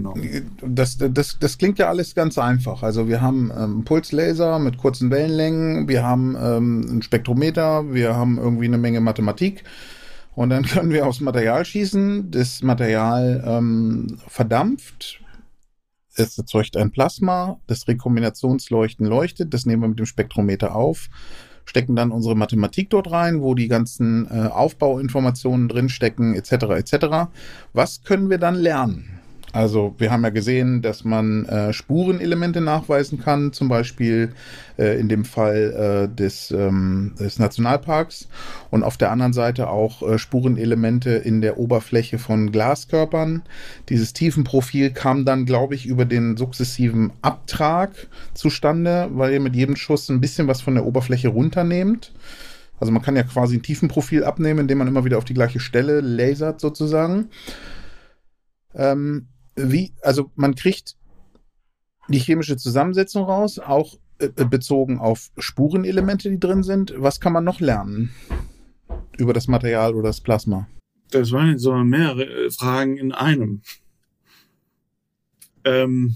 das, das, das klingt ja alles ganz einfach. Also wir haben ähm, Pulslaser mit kurzen Wellenlängen, wir haben ähm, ein Spektrometer, wir haben irgendwie eine Menge Mathematik und dann können wir aufs Material schießen. Das Material ähm, verdampft, es erzeugt ein Plasma, das Rekombinationsleuchten leuchtet, das nehmen wir mit dem Spektrometer auf stecken dann unsere Mathematik dort rein, wo die ganzen äh, Aufbauinformationen drinstecken, etc. etc. Was können wir dann lernen? Also wir haben ja gesehen, dass man äh, Spurenelemente nachweisen kann, zum Beispiel äh, in dem Fall äh, des, ähm, des Nationalparks und auf der anderen Seite auch äh, Spurenelemente in der Oberfläche von Glaskörpern. Dieses Tiefenprofil kam dann, glaube ich, über den sukzessiven Abtrag zustande, weil ihr mit jedem Schuss ein bisschen was von der Oberfläche runternehmt. Also man kann ja quasi ein Tiefenprofil abnehmen, indem man immer wieder auf die gleiche Stelle lasert sozusagen. Ähm, wie, also man kriegt die chemische Zusammensetzung raus, auch äh, bezogen auf Spurenelemente, die drin sind. Was kann man noch lernen über das Material oder das Plasma? Das waren jetzt so mehrere äh, Fragen in einem. Ähm,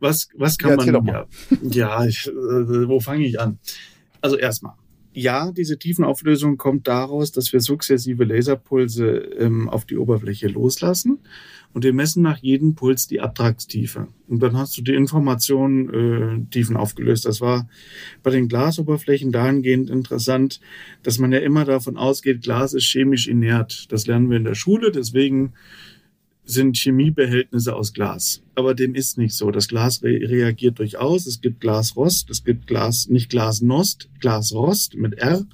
was, was kann ja, man. Ja, ja ich, äh, wo fange ich an? Also erstmal, ja, diese Tiefenauflösung kommt daraus, dass wir sukzessive Laserpulse ähm, auf die Oberfläche loslassen und wir messen nach jedem Puls die Abtragstiefe. Und dann hast du die Information äh, tiefen aufgelöst. Das war bei den Glasoberflächen dahingehend interessant, dass man ja immer davon ausgeht, Glas ist chemisch inert. Das lernen wir in der Schule, deswegen sind Chemiebehältnisse aus Glas. Aber dem ist nicht so. Das Glas re reagiert durchaus. Es gibt Glasrost, es gibt Glas, nicht Glasnost, Glasrost mit R.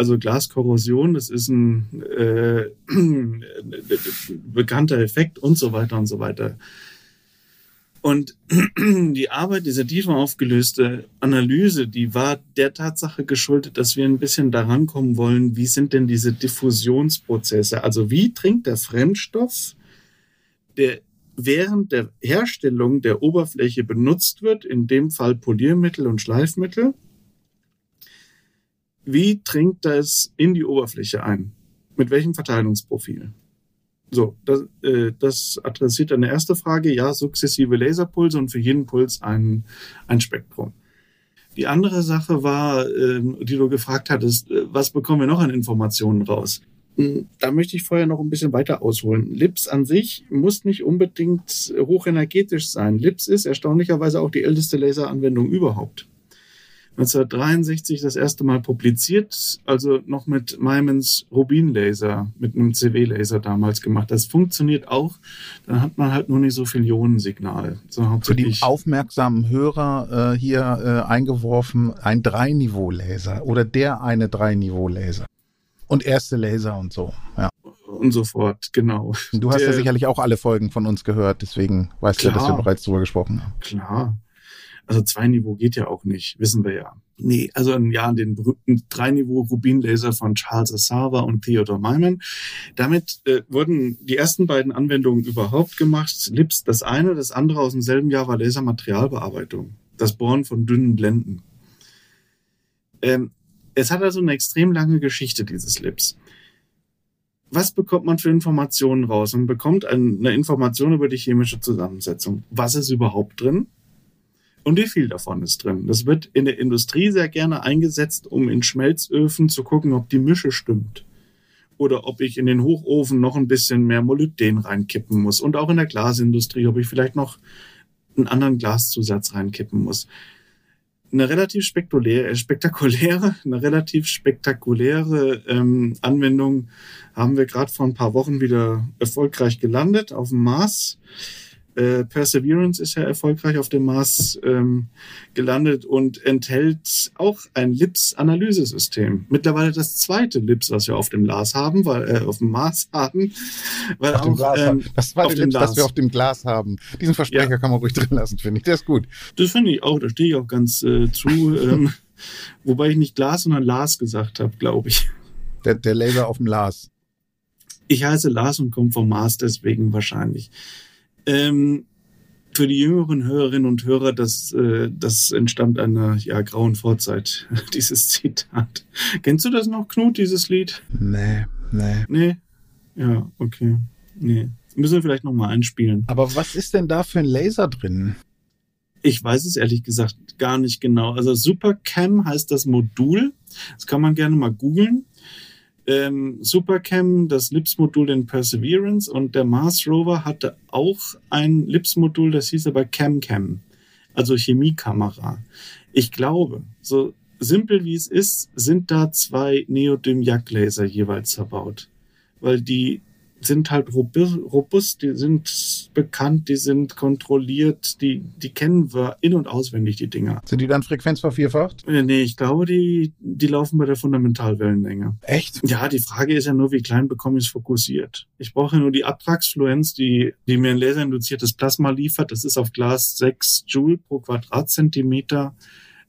Also Glaskorrosion, das ist ein äh, bekannter Effekt und so weiter und so weiter. Und die Arbeit, diese tiefer aufgelöste Analyse, die war der Tatsache geschuldet, dass wir ein bisschen daran kommen wollen, wie sind denn diese Diffusionsprozesse? Also wie dringt der Fremdstoff, der während der Herstellung der Oberfläche benutzt wird, in dem Fall Poliermittel und Schleifmittel, wie dringt das in die Oberfläche ein? Mit welchem Verteilungsprofil? So, das, äh, das adressiert eine erste Frage. Ja, sukzessive Laserpulse und für jeden Puls ein, ein Spektrum. Die andere Sache war, äh, die du gefragt hattest, äh, was bekommen wir noch an Informationen raus? Hm, da möchte ich vorher noch ein bisschen weiter ausholen. LIPS an sich muss nicht unbedingt hochenergetisch sein. LIPS ist erstaunlicherweise auch die älteste Laseranwendung überhaupt. 1963 das erste Mal publiziert, also noch mit Mymans Rubinlaser, mit einem CW-Laser damals gemacht. Das funktioniert auch, dann hat man halt nur nicht so viel Ionensignal. So Für die aufmerksamen Hörer äh, hier äh, eingeworfen, ein Drei-Niveau-Laser oder der eine Drei-Niveau-Laser. Und erste Laser und so, ja. Und so fort, genau. Du hast der, ja sicherlich auch alle Folgen von uns gehört, deswegen weißt du ja, dass wir bereits drüber gesprochen haben. Klar. Also zwei Niveau geht ja auch nicht, wissen wir ja. Nee, also ja, den berühmten Drei-Niveau Rubinlaser von Charles Asava und Theodor Maiman. Damit äh, wurden die ersten beiden Anwendungen überhaupt gemacht. Lips das eine, das andere aus demselben Jahr war Lasermaterialbearbeitung. Das Bohren von dünnen Blenden. Ähm, es hat also eine extrem lange Geschichte, dieses Lips. Was bekommt man für Informationen raus? Man bekommt eine Information über die chemische Zusammensetzung. Was ist überhaupt drin? Und wie viel davon ist drin? Das wird in der Industrie sehr gerne eingesetzt, um in Schmelzöfen zu gucken, ob die Mische stimmt. Oder ob ich in den Hochofen noch ein bisschen mehr Molybden reinkippen muss. Und auch in der Glasindustrie, ob ich vielleicht noch einen anderen Glaszusatz reinkippen muss. Eine relativ spektakuläre, spektakuläre eine relativ spektakuläre ähm, Anwendung haben wir gerade vor ein paar Wochen wieder erfolgreich gelandet auf dem Mars. Äh, Perseverance ist ja erfolgreich auf dem Mars ähm, gelandet und enthält auch ein LIPS-Analysesystem. Mittlerweile das zweite LIPS, was wir auf dem Glas haben, weil äh, auf dem Mars haben. Weil auf auch, dem Glas ähm, haben. Das zweite LIPS, das wir auf dem Glas haben. Diesen Versprecher ja. kann man ruhig drin lassen, finde ich. Der ist gut. Das finde ich auch, da stehe ich auch ganz äh, zu. ähm, wobei ich nicht Glas, sondern Lars gesagt habe, glaube ich. Der, der Laser auf dem Lars. Ich heiße Lars und komme vom Mars, deswegen wahrscheinlich. Ähm, für die jüngeren Hörerinnen und Hörer, das, äh, das entstammt einer ja, grauen Vorzeit, dieses Zitat. Kennst du das noch, Knut, dieses Lied? Nee, nee. Nee? Ja, okay. Nee. Müssen wir vielleicht nochmal einspielen. Aber was ist denn da für ein Laser drin? Ich weiß es ehrlich gesagt gar nicht genau. Also Supercam heißt das Modul. Das kann man gerne mal googeln ähm, Supercam das LIPS-Modul in Perseverance und der Mars Rover hatte auch ein LIPS-Modul, das hieß aber CamCam, also Chemiekamera. Ich glaube, so simpel wie es ist, sind da zwei Neodym-Yak-Laser jeweils verbaut, weil die sind halt robust, die sind bekannt, die sind kontrolliert, die, die kennen wir in- und auswendig, die Dinger. Sind die dann frequenzvervierfacht? Äh, nee, ich glaube, die, die laufen bei der Fundamentalwellenlänge. Echt? Ja, die Frage ist ja nur, wie klein bekomme ich es fokussiert. Ich brauche nur die Abtragsfluenz, die, die mir ein laserinduziertes Plasma liefert. Das ist auf Glas 6 Joule pro Quadratzentimeter.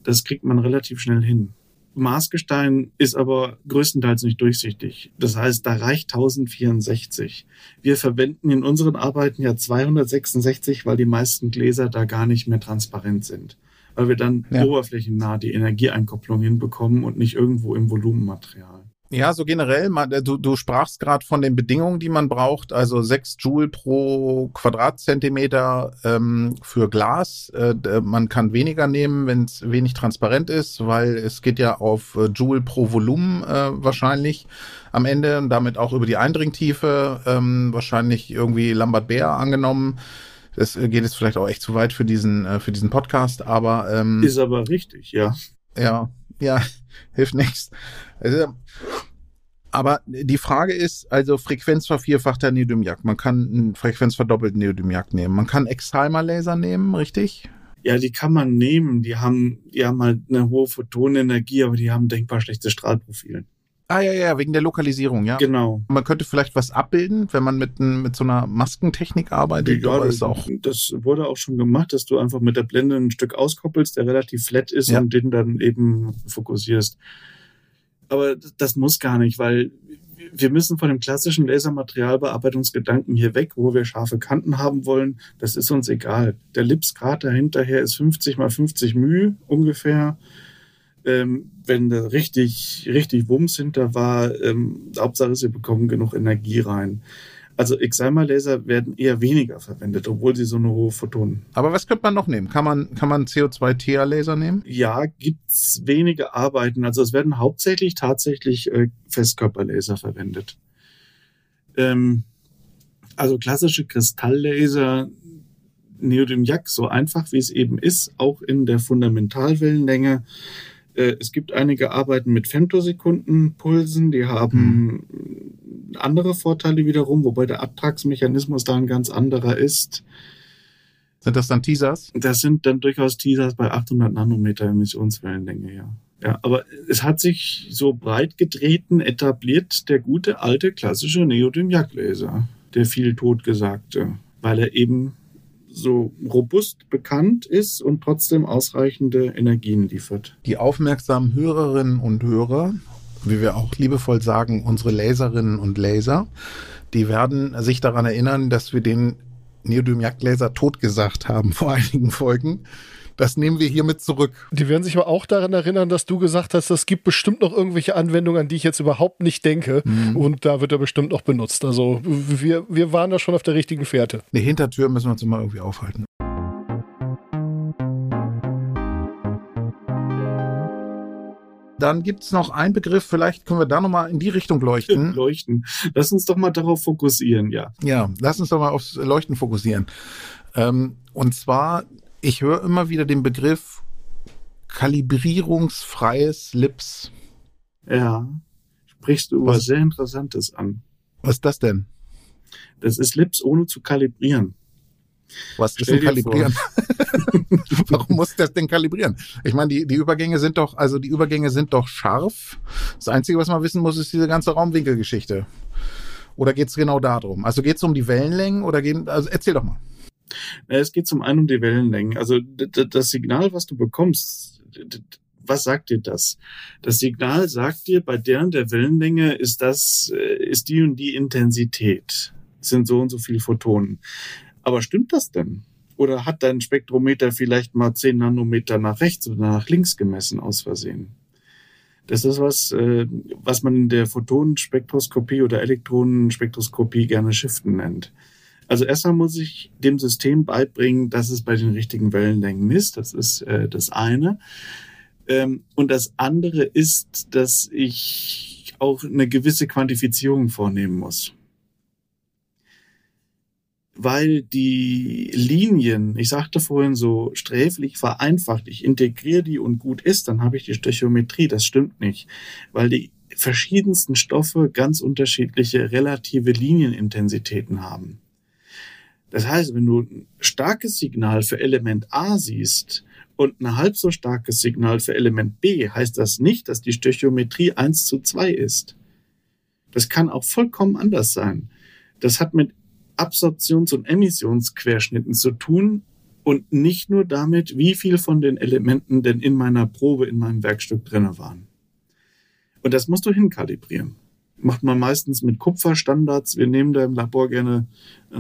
Das kriegt man relativ schnell hin. Marsgestein ist aber größtenteils nicht durchsichtig. Das heißt, da reicht 1064. Wir verwenden in unseren Arbeiten ja 266, weil die meisten Gläser da gar nicht mehr transparent sind. Weil wir dann ja. oberflächennah die Energieeinkopplung hinbekommen und nicht irgendwo im Volumenmaterial. Ja, so generell, äh, du, du sprachst gerade von den Bedingungen, die man braucht, also 6 Joule pro Quadratzentimeter ähm, für Glas. Äh, man kann weniger nehmen, wenn es wenig transparent ist, weil es geht ja auf äh, Joule pro Volumen äh, wahrscheinlich am Ende und damit auch über die Eindringtiefe, ähm, wahrscheinlich irgendwie Lambert Bär angenommen. Das äh, geht jetzt vielleicht auch echt zu weit für diesen, äh, für diesen Podcast, aber ähm, ist aber richtig, ja. Ja, ja, hilft nichts. Also, aber die Frage ist, also frequenzvervierfachter Neodymium. Man kann einen frequenzverdoppelten Neodymium nehmen. Man kann Excimer-Laser nehmen, richtig? Ja, die kann man nehmen. Die haben, die haben halt eine hohe Photonenergie, aber die haben denkbar schlechtes Strahlprofil. Ah ja, ja, wegen der Lokalisierung, ja. Genau. Man könnte vielleicht was abbilden, wenn man mit, mit so einer Maskentechnik arbeitet. Ja, das, auch das wurde auch schon gemacht, dass du einfach mit der Blende ein Stück auskoppelst, der relativ flat ist ja. und den dann eben fokussierst. Aber das muss gar nicht, weil wir müssen von dem klassischen Lasermaterialbearbeitungsgedanken hier weg, wo wir scharfe Kanten haben wollen. Das ist uns egal. Der Lipsgrad dahinterher ist 50 mal 50 μ ungefähr ähm, wenn da richtig, richtig Wumms hinter war, ähm, Hauptsache, sie bekommen genug Energie rein. Also Excimer-Laser werden eher weniger verwendet, obwohl sie so eine hohe Photonen. Aber was könnte man noch nehmen? Kann man, kann man CO2-TH-Laser nehmen? Ja, gibt's wenige Arbeiten. Also es werden hauptsächlich tatsächlich äh, Festkörperlaser verwendet. Ähm, also klassische Kristalllaser, Neodym-Yak, so einfach wie es eben ist, auch in der Fundamentalwellenlänge es gibt einige Arbeiten mit Femtosekundenpulsen, die haben hm. andere Vorteile wiederum, wobei der Abtragsmechanismus da ein ganz anderer ist. Sind das dann Teasers? Das sind dann durchaus Teasers bei 800 Nanometer Emissionswellenlänge, ja. Ja, aber es hat sich so breit getreten, etabliert der gute alte klassische Neodym-Jagdlaser, der viel totgesagte, weil er eben so robust bekannt ist und trotzdem ausreichende Energien liefert. Die aufmerksamen Hörerinnen und Hörer, wie wir auch liebevoll sagen, unsere Laserinnen und Laser, die werden sich daran erinnern, dass wir den Neodymium-Laser totgesagt haben vor einigen Folgen. Das nehmen wir hiermit zurück. Die werden sich aber auch daran erinnern, dass du gesagt hast, es gibt bestimmt noch irgendwelche Anwendungen, an die ich jetzt überhaupt nicht denke. Mhm. Und da wird er bestimmt noch benutzt. Also wir, wir waren da schon auf der richtigen Fährte. Eine Hintertür müssen wir uns immer irgendwie aufhalten. Dann gibt es noch einen Begriff, vielleicht können wir da nochmal in die Richtung leuchten. Leuchten. Lass uns doch mal darauf fokussieren, ja. Ja, lass uns doch mal aufs Leuchten fokussieren. Ähm, und zwar ich höre immer wieder den Begriff kalibrierungsfreies Lips. Ja, sprichst du was, was sehr Interessantes an. Was ist das denn? Das ist Lips ohne zu kalibrieren. Was ist denn kalibrieren? Warum muss das denn kalibrieren? Ich meine, die, die Übergänge sind doch, also die Übergänge sind doch scharf. Das Einzige, was man wissen muss, ist diese ganze Raumwinkelgeschichte. Oder geht es genau darum? Also geht es um die Wellenlängen oder gehen, also erzähl doch mal. Es geht zum einen um die Wellenlängen. Also das Signal, was du bekommst, was sagt dir das? Das Signal sagt dir, bei der und der Wellenlänge ist das, äh, ist die und die Intensität. Es sind so und so viele Photonen. Aber stimmt das denn? Oder hat dein Spektrometer vielleicht mal 10 Nanometer nach rechts oder nach links gemessen aus Versehen? Das ist was, äh, was man in der Photonenspektroskopie oder Elektronenspektroskopie gerne Shiften nennt. Also erstmal muss ich dem System beibringen, dass es bei den richtigen Wellenlängen misst. Das ist äh, das eine. Ähm, und das andere ist, dass ich auch eine gewisse Quantifizierung vornehmen muss. Weil die Linien, ich sagte vorhin so sträflich vereinfacht, ich integriere die und gut ist, dann habe ich die Stöchiometrie. Das stimmt nicht. Weil die verschiedensten Stoffe ganz unterschiedliche relative Linienintensitäten haben. Das heißt, wenn du ein starkes Signal für Element A siehst und ein halb so starkes Signal für Element B, heißt das nicht, dass die Stöchiometrie 1 zu 2 ist. Das kann auch vollkommen anders sein. Das hat mit Absorptions- und Emissionsquerschnitten zu tun und nicht nur damit, wie viel von den Elementen denn in meiner Probe, in meinem Werkstück drinne waren. Und das musst du hinkalibrieren. Macht man meistens mit Kupferstandards. Wir nehmen da im Labor gerne, äh, äh,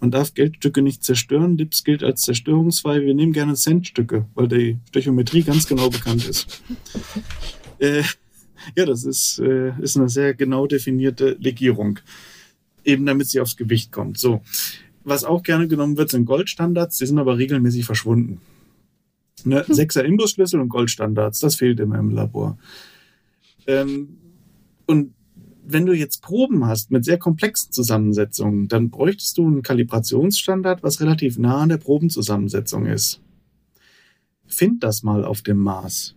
man darf Geldstücke nicht zerstören. Lips gilt als zerstörungsfrei. Wir nehmen gerne Centstücke, weil die Stöchiometrie ganz genau bekannt ist. Äh, ja, das ist, äh, ist eine sehr genau definierte Legierung. Eben damit sie aufs Gewicht kommt. So. Was auch gerne genommen wird, sind Goldstandards. Die sind aber regelmäßig verschwunden. Ne? Sechser Imbusschlüssel und Goldstandards, das fehlt immer im Labor. Ähm, und wenn du jetzt Proben hast mit sehr komplexen Zusammensetzungen, dann bräuchtest du einen Kalibrationsstandard, was relativ nah an der Probenzusammensetzung ist. Find das mal auf dem Maß.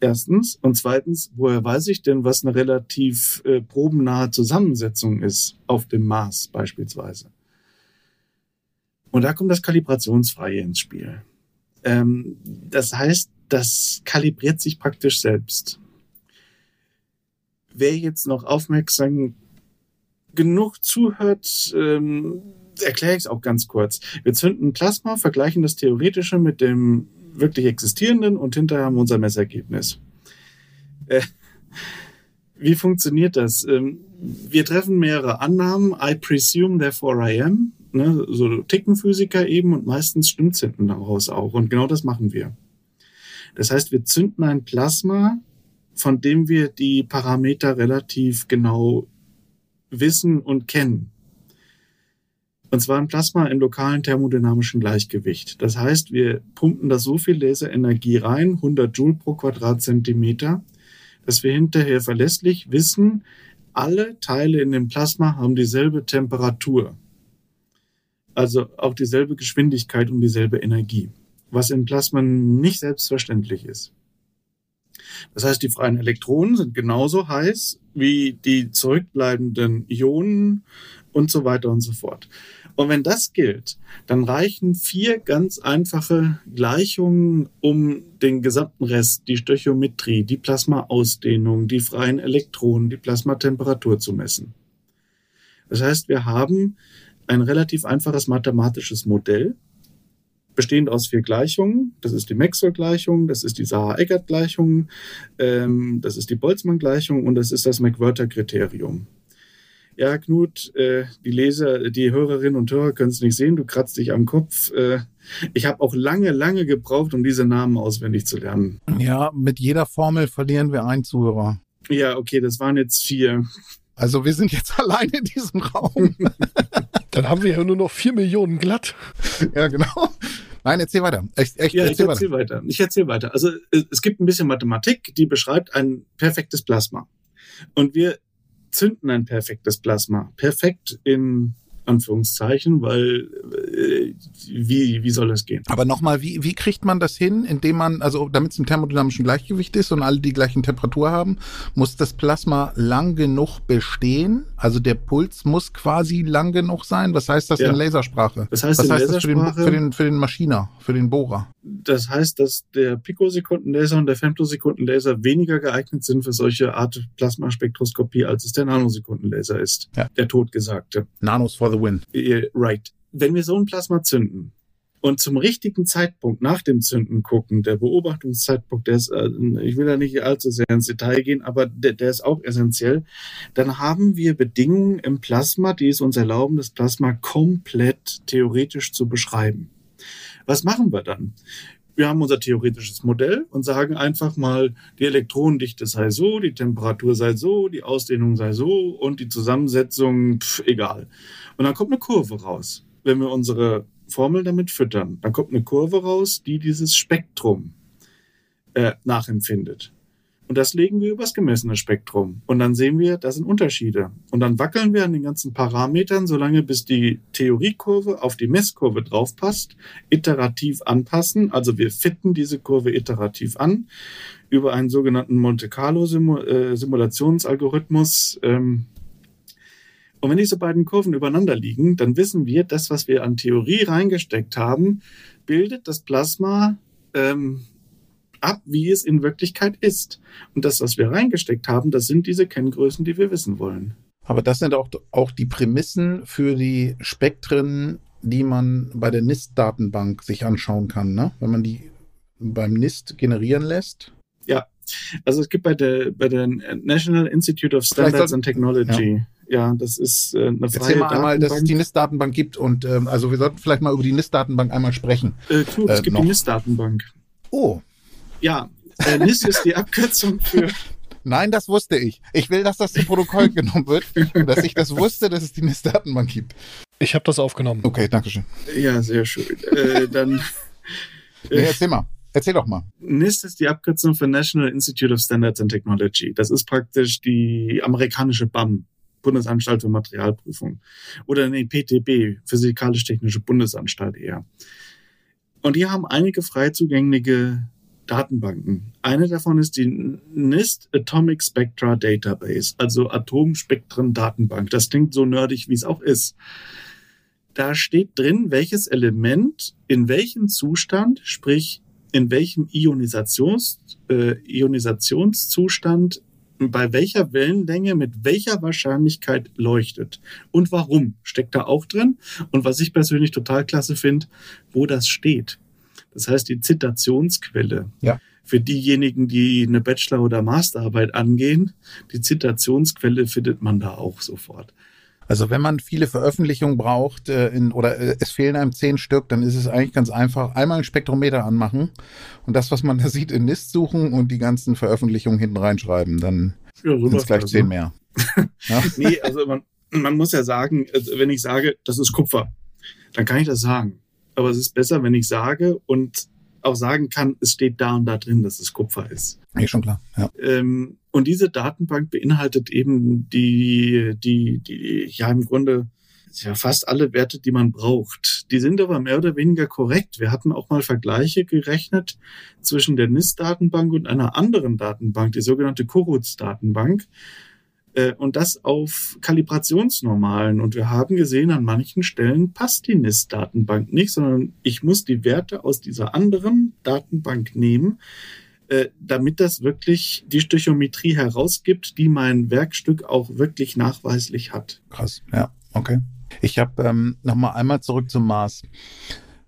Erstens. Und zweitens, woher weiß ich denn, was eine relativ äh, probennahe Zusammensetzung ist auf dem Maß beispielsweise? Und da kommt das Kalibrationsfreie ins Spiel. Ähm, das heißt, das kalibriert sich praktisch selbst. Wer jetzt noch aufmerksam genug zuhört, ähm, erkläre ich es auch ganz kurz. Wir zünden Plasma, vergleichen das Theoretische mit dem wirklich Existierenden und hinterher haben wir unser Messergebnis. Äh, wie funktioniert das? Ähm, wir treffen mehrere Annahmen. I presume, therefore I am ne, so Tickenphysiker eben und meistens stimmt's hinten daraus auch. Und genau das machen wir. Das heißt, wir zünden ein Plasma, von dem wir die Parameter relativ genau wissen und kennen. Und zwar ein Plasma im lokalen thermodynamischen Gleichgewicht. Das heißt, wir pumpen da so viel Laserenergie rein, 100 Joule pro Quadratzentimeter, dass wir hinterher verlässlich wissen, alle Teile in dem Plasma haben dieselbe Temperatur. Also auch dieselbe Geschwindigkeit und dieselbe Energie, was in Plasmen nicht selbstverständlich ist. Das heißt, die freien Elektronen sind genauso heiß wie die zurückbleibenden Ionen und so weiter und so fort. Und wenn das gilt, dann reichen vier ganz einfache Gleichungen, um den gesamten Rest, die Stöchiometrie, die Plasmaausdehnung, die freien Elektronen, die Plasmatemperatur zu messen. Das heißt, wir haben ein relativ einfaches mathematisches Modell, bestehend aus vier Gleichungen. Das ist die Maxwell-Gleichung, das ist die Saar-Eggert-Gleichung, ähm, das ist die Boltzmann-Gleichung und das ist das McWhirter-Kriterium. Ja, Knut, äh, die Leser, die Hörerinnen und Hörer können es nicht sehen, du kratzt dich am Kopf. Äh, ich habe auch lange, lange gebraucht, um diese Namen auswendig zu lernen. Ja, mit jeder Formel verlieren wir einen Zuhörer. Ja, okay, das waren jetzt vier. Also wir sind jetzt allein in diesem Raum. Dann haben wir ja nur noch vier Millionen glatt. Ja, genau. Nein, erzähl weiter. Echt, echt, ja, erzähl ich erzähl weiter. weiter. Ich erzähl weiter. Also es gibt ein bisschen Mathematik, die beschreibt ein perfektes Plasma. Und wir zünden ein perfektes Plasma. Perfekt in Anführungszeichen, weil äh, wie, wie soll das gehen? Aber nochmal, wie, wie kriegt man das hin, indem man, also damit es im thermodynamischen Gleichgewicht ist und alle die gleichen Temperatur haben, muss das Plasma lang genug bestehen? Also der Puls muss quasi lang genug sein? Was heißt das ja. in Lasersprache? Das heißt, Was heißt Lasersprache, das für den, für, den, für den Maschiner, für den Bohrer? Das heißt, dass der Pikosekundenlaser und der Femtosekundenlaser weniger geeignet sind für solche Art Plasmaspektroskopie, als es der Nanosekundenlaser ist. Ja. Der totgesagte. Nanos the win. Right. Wenn wir so ein Plasma zünden und zum richtigen Zeitpunkt nach dem Zünden gucken, der Beobachtungszeitpunkt, der ist, äh, ich will da nicht allzu sehr ins Detail gehen, aber der, der ist auch essentiell, dann haben wir Bedingungen im Plasma, die es uns erlauben, das Plasma komplett theoretisch zu beschreiben. Was machen wir dann? Wir haben unser theoretisches Modell und sagen einfach mal, die Elektronendichte sei so, die Temperatur sei so, die Ausdehnung sei so und die Zusammensetzung, pf, egal. Und dann kommt eine Kurve raus. Wenn wir unsere Formel damit füttern, dann kommt eine Kurve raus, die dieses Spektrum äh, nachempfindet. Und das legen wir übers gemessene Spektrum. Und dann sehen wir, da sind Unterschiede. Und dann wackeln wir an den ganzen Parametern, solange bis die Theoriekurve auf die Messkurve draufpasst, iterativ anpassen. Also wir fitten diese Kurve iterativ an über einen sogenannten Monte Carlo äh, Simulationsalgorithmus. Ähm, und wenn diese beiden Kurven übereinander liegen, dann wissen wir, das, was wir an Theorie reingesteckt haben, bildet das Plasma ähm, ab, wie es in Wirklichkeit ist. Und das, was wir reingesteckt haben, das sind diese Kenngrößen, die wir wissen wollen. Aber das sind auch, auch die Prämissen für die Spektren, die man bei der NIST-Datenbank sich anschauen kann, ne? Wenn man die beim NIST generieren lässt. Ja, also es gibt bei der, bei der National Institute of Standards and Technology. Ja. Ja, das ist äh, eine freie Erzähl mal einmal, dass es die NIST-Datenbank gibt und ähm, also wir sollten vielleicht mal über die NIST-Datenbank einmal sprechen. Äh, cool, es äh, gibt noch. die NIST-Datenbank. Oh, ja, äh, NIS ist die Abkürzung für. Nein, das wusste ich. Ich will, dass das zu Protokoll genommen wird, dass ich das wusste, dass es die NIS-Datenbank gibt. Ich habe das aufgenommen. Okay, danke schön. Ja, sehr schön. Äh, dann. Äh, nee, erzähl mal. Erzähl doch mal. NIST ist die Abkürzung für National Institute of Standards and Technology. Das ist praktisch die amerikanische BAM, Bundesanstalt für Materialprüfung. Oder nee, PTB, Physikalisch-Technische Bundesanstalt eher. Und die haben einige frei zugängliche Datenbanken. Eine davon ist die NIST Atomic Spectra Database, also Atomspektren-Datenbank. Das klingt so nerdig, wie es auch ist. Da steht drin, welches Element in welchem Zustand, sprich in welchem Ionisations, äh, Ionisationszustand bei welcher Wellenlänge mit welcher Wahrscheinlichkeit leuchtet. Und warum steckt da auch drin. Und was ich persönlich total klasse finde, wo das steht. Das heißt, die Zitationsquelle. Ja. Für diejenigen, die eine Bachelor- oder Masterarbeit angehen, die Zitationsquelle findet man da auch sofort. Also wenn man viele Veröffentlichungen braucht äh, in, oder äh, es fehlen einem zehn Stück, dann ist es eigentlich ganz einfach. Einmal ein Spektrometer anmachen und das, was man da sieht, in NIST suchen und die ganzen Veröffentlichungen hinten reinschreiben. Dann ja, sind es gleich zehn mehr. ja? Nee, also man, man muss ja sagen, also wenn ich sage, das ist Kupfer, dann kann ich das sagen aber es ist besser, wenn ich sage und auch sagen kann, es steht da und da drin, dass es Kupfer ist. Ja, schon klar. Ja. Ähm, und diese Datenbank beinhaltet eben die, die, die, ja im Grunde ja fast alle Werte, die man braucht. Die sind aber mehr oder weniger korrekt. Wir hatten auch mal Vergleiche gerechnet zwischen der NIST-Datenbank und einer anderen Datenbank, die sogenannte Koruts-Datenbank. Äh, und das auf Kalibrationsnormalen. Und wir haben gesehen, an manchen Stellen passt die NIST-Datenbank nicht, sondern ich muss die Werte aus dieser anderen Datenbank nehmen, äh, damit das wirklich die Stöchiometrie herausgibt, die mein Werkstück auch wirklich nachweislich hat. Krass, ja, okay. Ich habe ähm, nochmal einmal zurück zum Mars.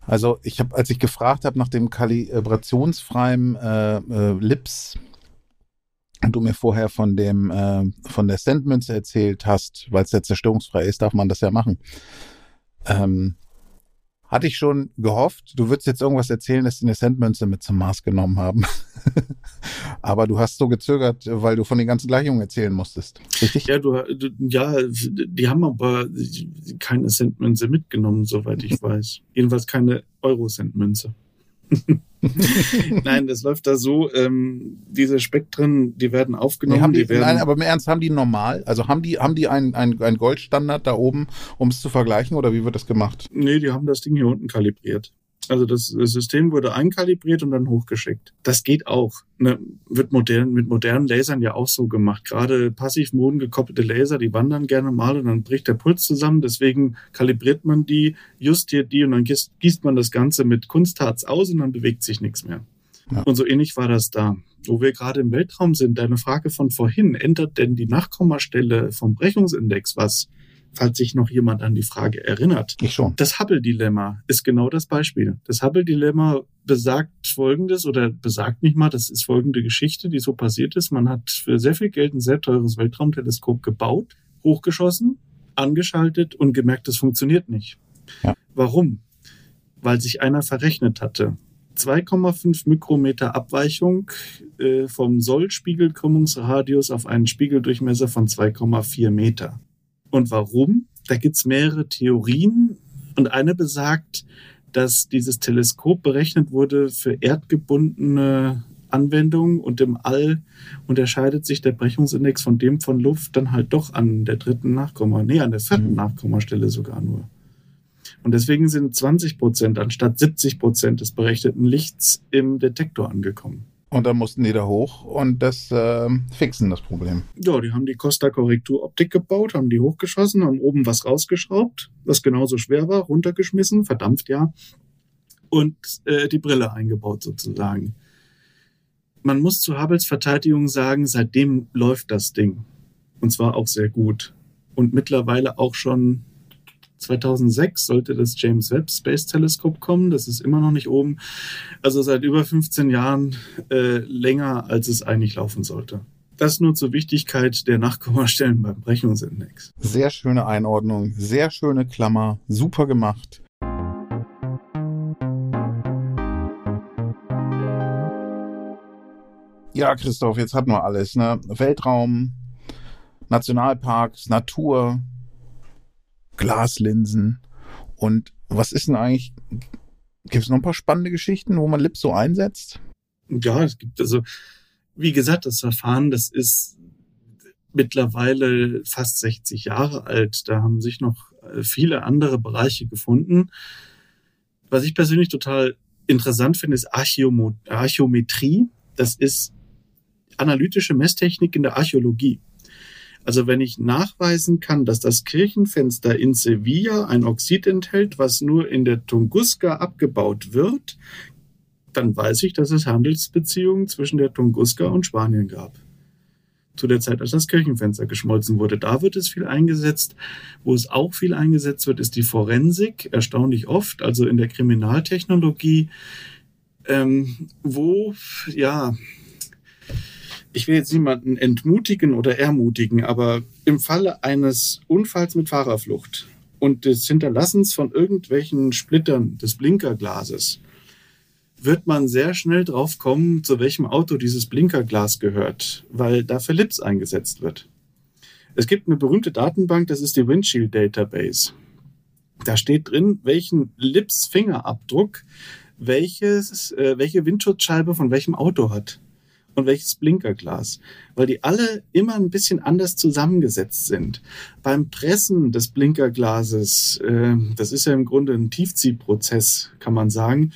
Also ich habe, als ich gefragt habe nach dem kalibrationsfreien äh, äh, Lips, du mir vorher von dem äh, von der Sendmünze erzählt hast, weil es ja zerstörungsfrei ist, darf man das ja machen. Ähm, hatte ich schon gehofft, du würdest jetzt irgendwas erzählen, dass sie eine Sendmünze mit zum Mars genommen haben. Aber du hast so gezögert, weil du von den ganzen Gleichungen erzählen musstest. Richtig? Ja, du, du ja, die haben aber keine Sendmünze mitgenommen, soweit ich weiß. Jedenfalls keine Euro-Sendmünze. nein, das läuft da so, ähm, diese Spektren, die werden aufgenommen. Nee, haben die, die werden, nein, aber im Ernst, haben die normal? Also haben die, haben die einen, einen Goldstandard da oben, um es zu vergleichen, oder wie wird das gemacht? Nee, die haben das Ding hier unten kalibriert. Also das System wurde einkalibriert und dann hochgeschickt. Das geht auch. Ne? Wird modern, mit modernen Lasern ja auch so gemacht. Gerade passiv modengekoppelte Laser, die wandern gerne mal und dann bricht der Puls zusammen. Deswegen kalibriert man die, justiert die und dann gießt, gießt man das Ganze mit Kunstharz aus und dann bewegt sich nichts mehr. Ja. Und so ähnlich war das da. Wo wir gerade im Weltraum sind, deine Frage von vorhin, ändert denn die Nachkommastelle vom Brechungsindex was? Falls sich noch jemand an die Frage erinnert. Ich schon. Das Hubble-Dilemma ist genau das Beispiel. Das Hubble-Dilemma besagt Folgendes oder besagt nicht mal, das ist folgende Geschichte, die so passiert ist. Man hat für sehr viel Geld ein sehr teures Weltraumteleskop gebaut, hochgeschossen, angeschaltet und gemerkt, es funktioniert nicht. Ja. Warum? Weil sich einer verrechnet hatte. 2,5 Mikrometer Abweichung äh, vom Sollspiegelkrümmungsradius auf einen Spiegeldurchmesser von 2,4 Meter. Und warum? Da gibt's mehrere Theorien und eine besagt, dass dieses Teleskop berechnet wurde für erdgebundene Anwendung und im All unterscheidet sich der Brechungsindex von dem von Luft dann halt doch an der dritten Nachkomma, nee, an der vierten mhm. Nachkommastelle sogar nur. Und deswegen sind 20 Prozent anstatt 70 Prozent des berechneten Lichts im Detektor angekommen. Und dann mussten die da hoch und das äh, fixen, das Problem. Ja, die haben die Costa-Korrekturoptik gebaut, haben die hochgeschossen, haben oben was rausgeschraubt, was genauso schwer war, runtergeschmissen, verdampft ja, und äh, die Brille eingebaut sozusagen. Man muss zu Hubbles Verteidigung sagen, seitdem läuft das Ding. Und zwar auch sehr gut. Und mittlerweile auch schon 2006 sollte das James Webb Space Telescope kommen. Das ist immer noch nicht oben. Also seit über 15 Jahren äh, länger, als es eigentlich laufen sollte. Das nur zur Wichtigkeit der Nachkommastellen beim Brechungsindex. Sehr schöne Einordnung, sehr schöne Klammer, super gemacht. Ja, Christoph, jetzt hat man alles, ne? Weltraum, Nationalparks, Natur, Glaslinsen. Und was ist denn eigentlich, gibt es noch ein paar spannende Geschichten, wo man Lips so einsetzt? Ja, es gibt also, wie gesagt, das Verfahren, das ist mittlerweile fast 60 Jahre alt. Da haben sich noch äh, viele andere Bereiche gefunden. Was ich persönlich total interessant finde, ist Archäometrie. Das ist analytische Messtechnik in der Archäologie. Also wenn ich nachweisen kann, dass das Kirchenfenster in Sevilla ein Oxid enthält, was nur in der Tunguska abgebaut wird, dann weiß ich, dass es Handelsbeziehungen zwischen der Tunguska und Spanien gab. Zu der Zeit, als das Kirchenfenster geschmolzen wurde. Da wird es viel eingesetzt. Wo es auch viel eingesetzt wird, ist die Forensik, erstaunlich oft, also in der Kriminaltechnologie, ähm, wo, ja, ich will jetzt niemanden entmutigen oder ermutigen, aber im Falle eines Unfalls mit Fahrerflucht und des Hinterlassens von irgendwelchen Splittern des Blinkerglases wird man sehr schnell drauf kommen, zu welchem Auto dieses Blinkerglas gehört, weil da Philips eingesetzt wird. Es gibt eine berühmte Datenbank, das ist die Windshield Database. Da steht drin, welchen Lips Fingerabdruck welches, äh, welche Windschutzscheibe von welchem Auto hat und welches Blinkerglas, weil die alle immer ein bisschen anders zusammengesetzt sind. Beim Pressen des Blinkerglases, äh, das ist ja im Grunde ein Tiefziehprozess, kann man sagen,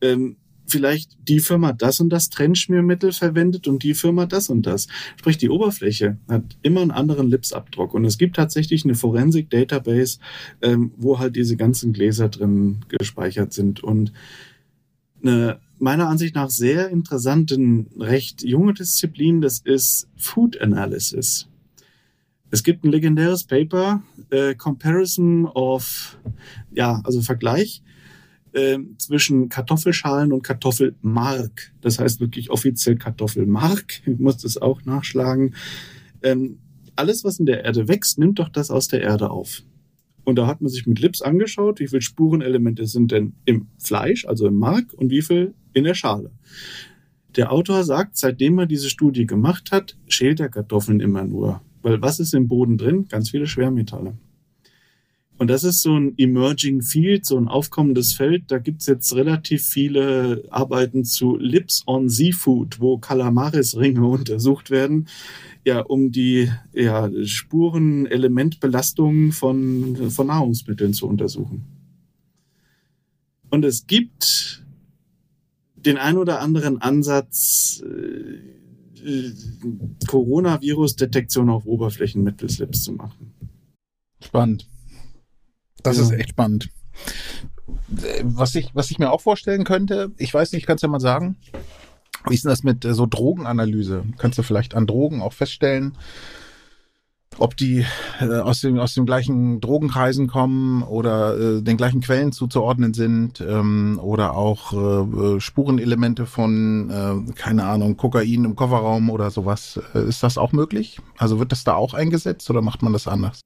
ähm, vielleicht die Firma das und das Trennschmiermittel verwendet und die Firma das und das. Sprich, die Oberfläche hat immer einen anderen Lipsabdruck. Und es gibt tatsächlich eine Forensik-Database, ähm, wo halt diese ganzen Gläser drin gespeichert sind. Und eine meiner Ansicht nach sehr interessanten, recht junge Disziplin, das ist Food Analysis. Es gibt ein legendäres Paper, äh, Comparison of, ja, also Vergleich äh, zwischen Kartoffelschalen und Kartoffelmark. Das heißt wirklich offiziell Kartoffelmark. Ich muss das auch nachschlagen. Ähm, alles, was in der Erde wächst, nimmt doch das aus der Erde auf. Und da hat man sich mit Lips angeschaut, wie viele Spurenelemente sind denn im Fleisch, also im Mark, und wie viel in der Schale. Der Autor sagt, seitdem er diese Studie gemacht hat, schält er Kartoffeln immer nur. Weil was ist im Boden drin? Ganz viele Schwermetalle. Und das ist so ein Emerging Field, so ein aufkommendes Feld. Da gibt's jetzt relativ viele Arbeiten zu Lips on Seafood, wo Kalamarisringe untersucht werden ja, um die ja, Spuren, Elementbelastungen von, von Nahrungsmitteln zu untersuchen. Und es gibt den ein oder anderen Ansatz, äh, Coronavirus-Detektion auf Oberflächen mittels Lips zu machen. Spannend. Das ja. ist echt spannend. Was ich, was ich mir auch vorstellen könnte, ich weiß nicht, kannst du ja mal sagen, wie ist denn das mit äh, so Drogenanalyse? Kannst du vielleicht an Drogen auch feststellen, ob die äh, aus, dem, aus dem gleichen Drogenkreisen kommen oder äh, den gleichen Quellen zuzuordnen sind ähm, oder auch äh, äh Spurenelemente von, äh, keine Ahnung, Kokain im Kofferraum oder sowas. Äh, ist das auch möglich? Also wird das da auch eingesetzt oder macht man das anders?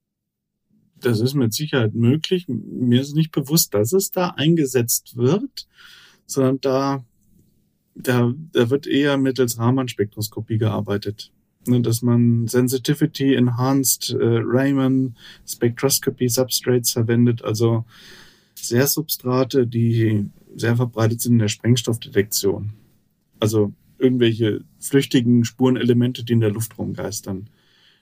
Das ist mit Sicherheit möglich. Mir ist nicht bewusst, dass es da eingesetzt wird, sondern da da, da wird eher mittels Raman-Spektroskopie gearbeitet. Ne, dass man Sensitivity Enhanced äh, Raman Spectroscopy Substrates verwendet, also sehr Substrate, die sehr verbreitet sind in der Sprengstoffdetektion. Also irgendwelche flüchtigen Spurenelemente, die in der Luft rumgeistern.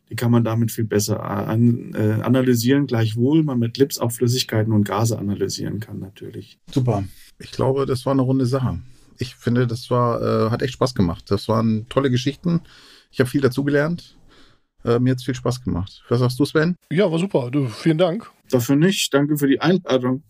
Die kann man damit viel besser an, äh, analysieren, gleichwohl man mit Lips auch Flüssigkeiten und Gase analysieren kann, natürlich. Super. Ich glaube, das war eine runde Sache. Ich finde, das war, äh, hat echt Spaß gemacht. Das waren tolle Geschichten. Ich habe viel dazugelernt. Äh, mir hat es viel Spaß gemacht. Was sagst du, Sven? Ja, war super. Du, vielen Dank. Dafür nicht. Danke für die Einladung.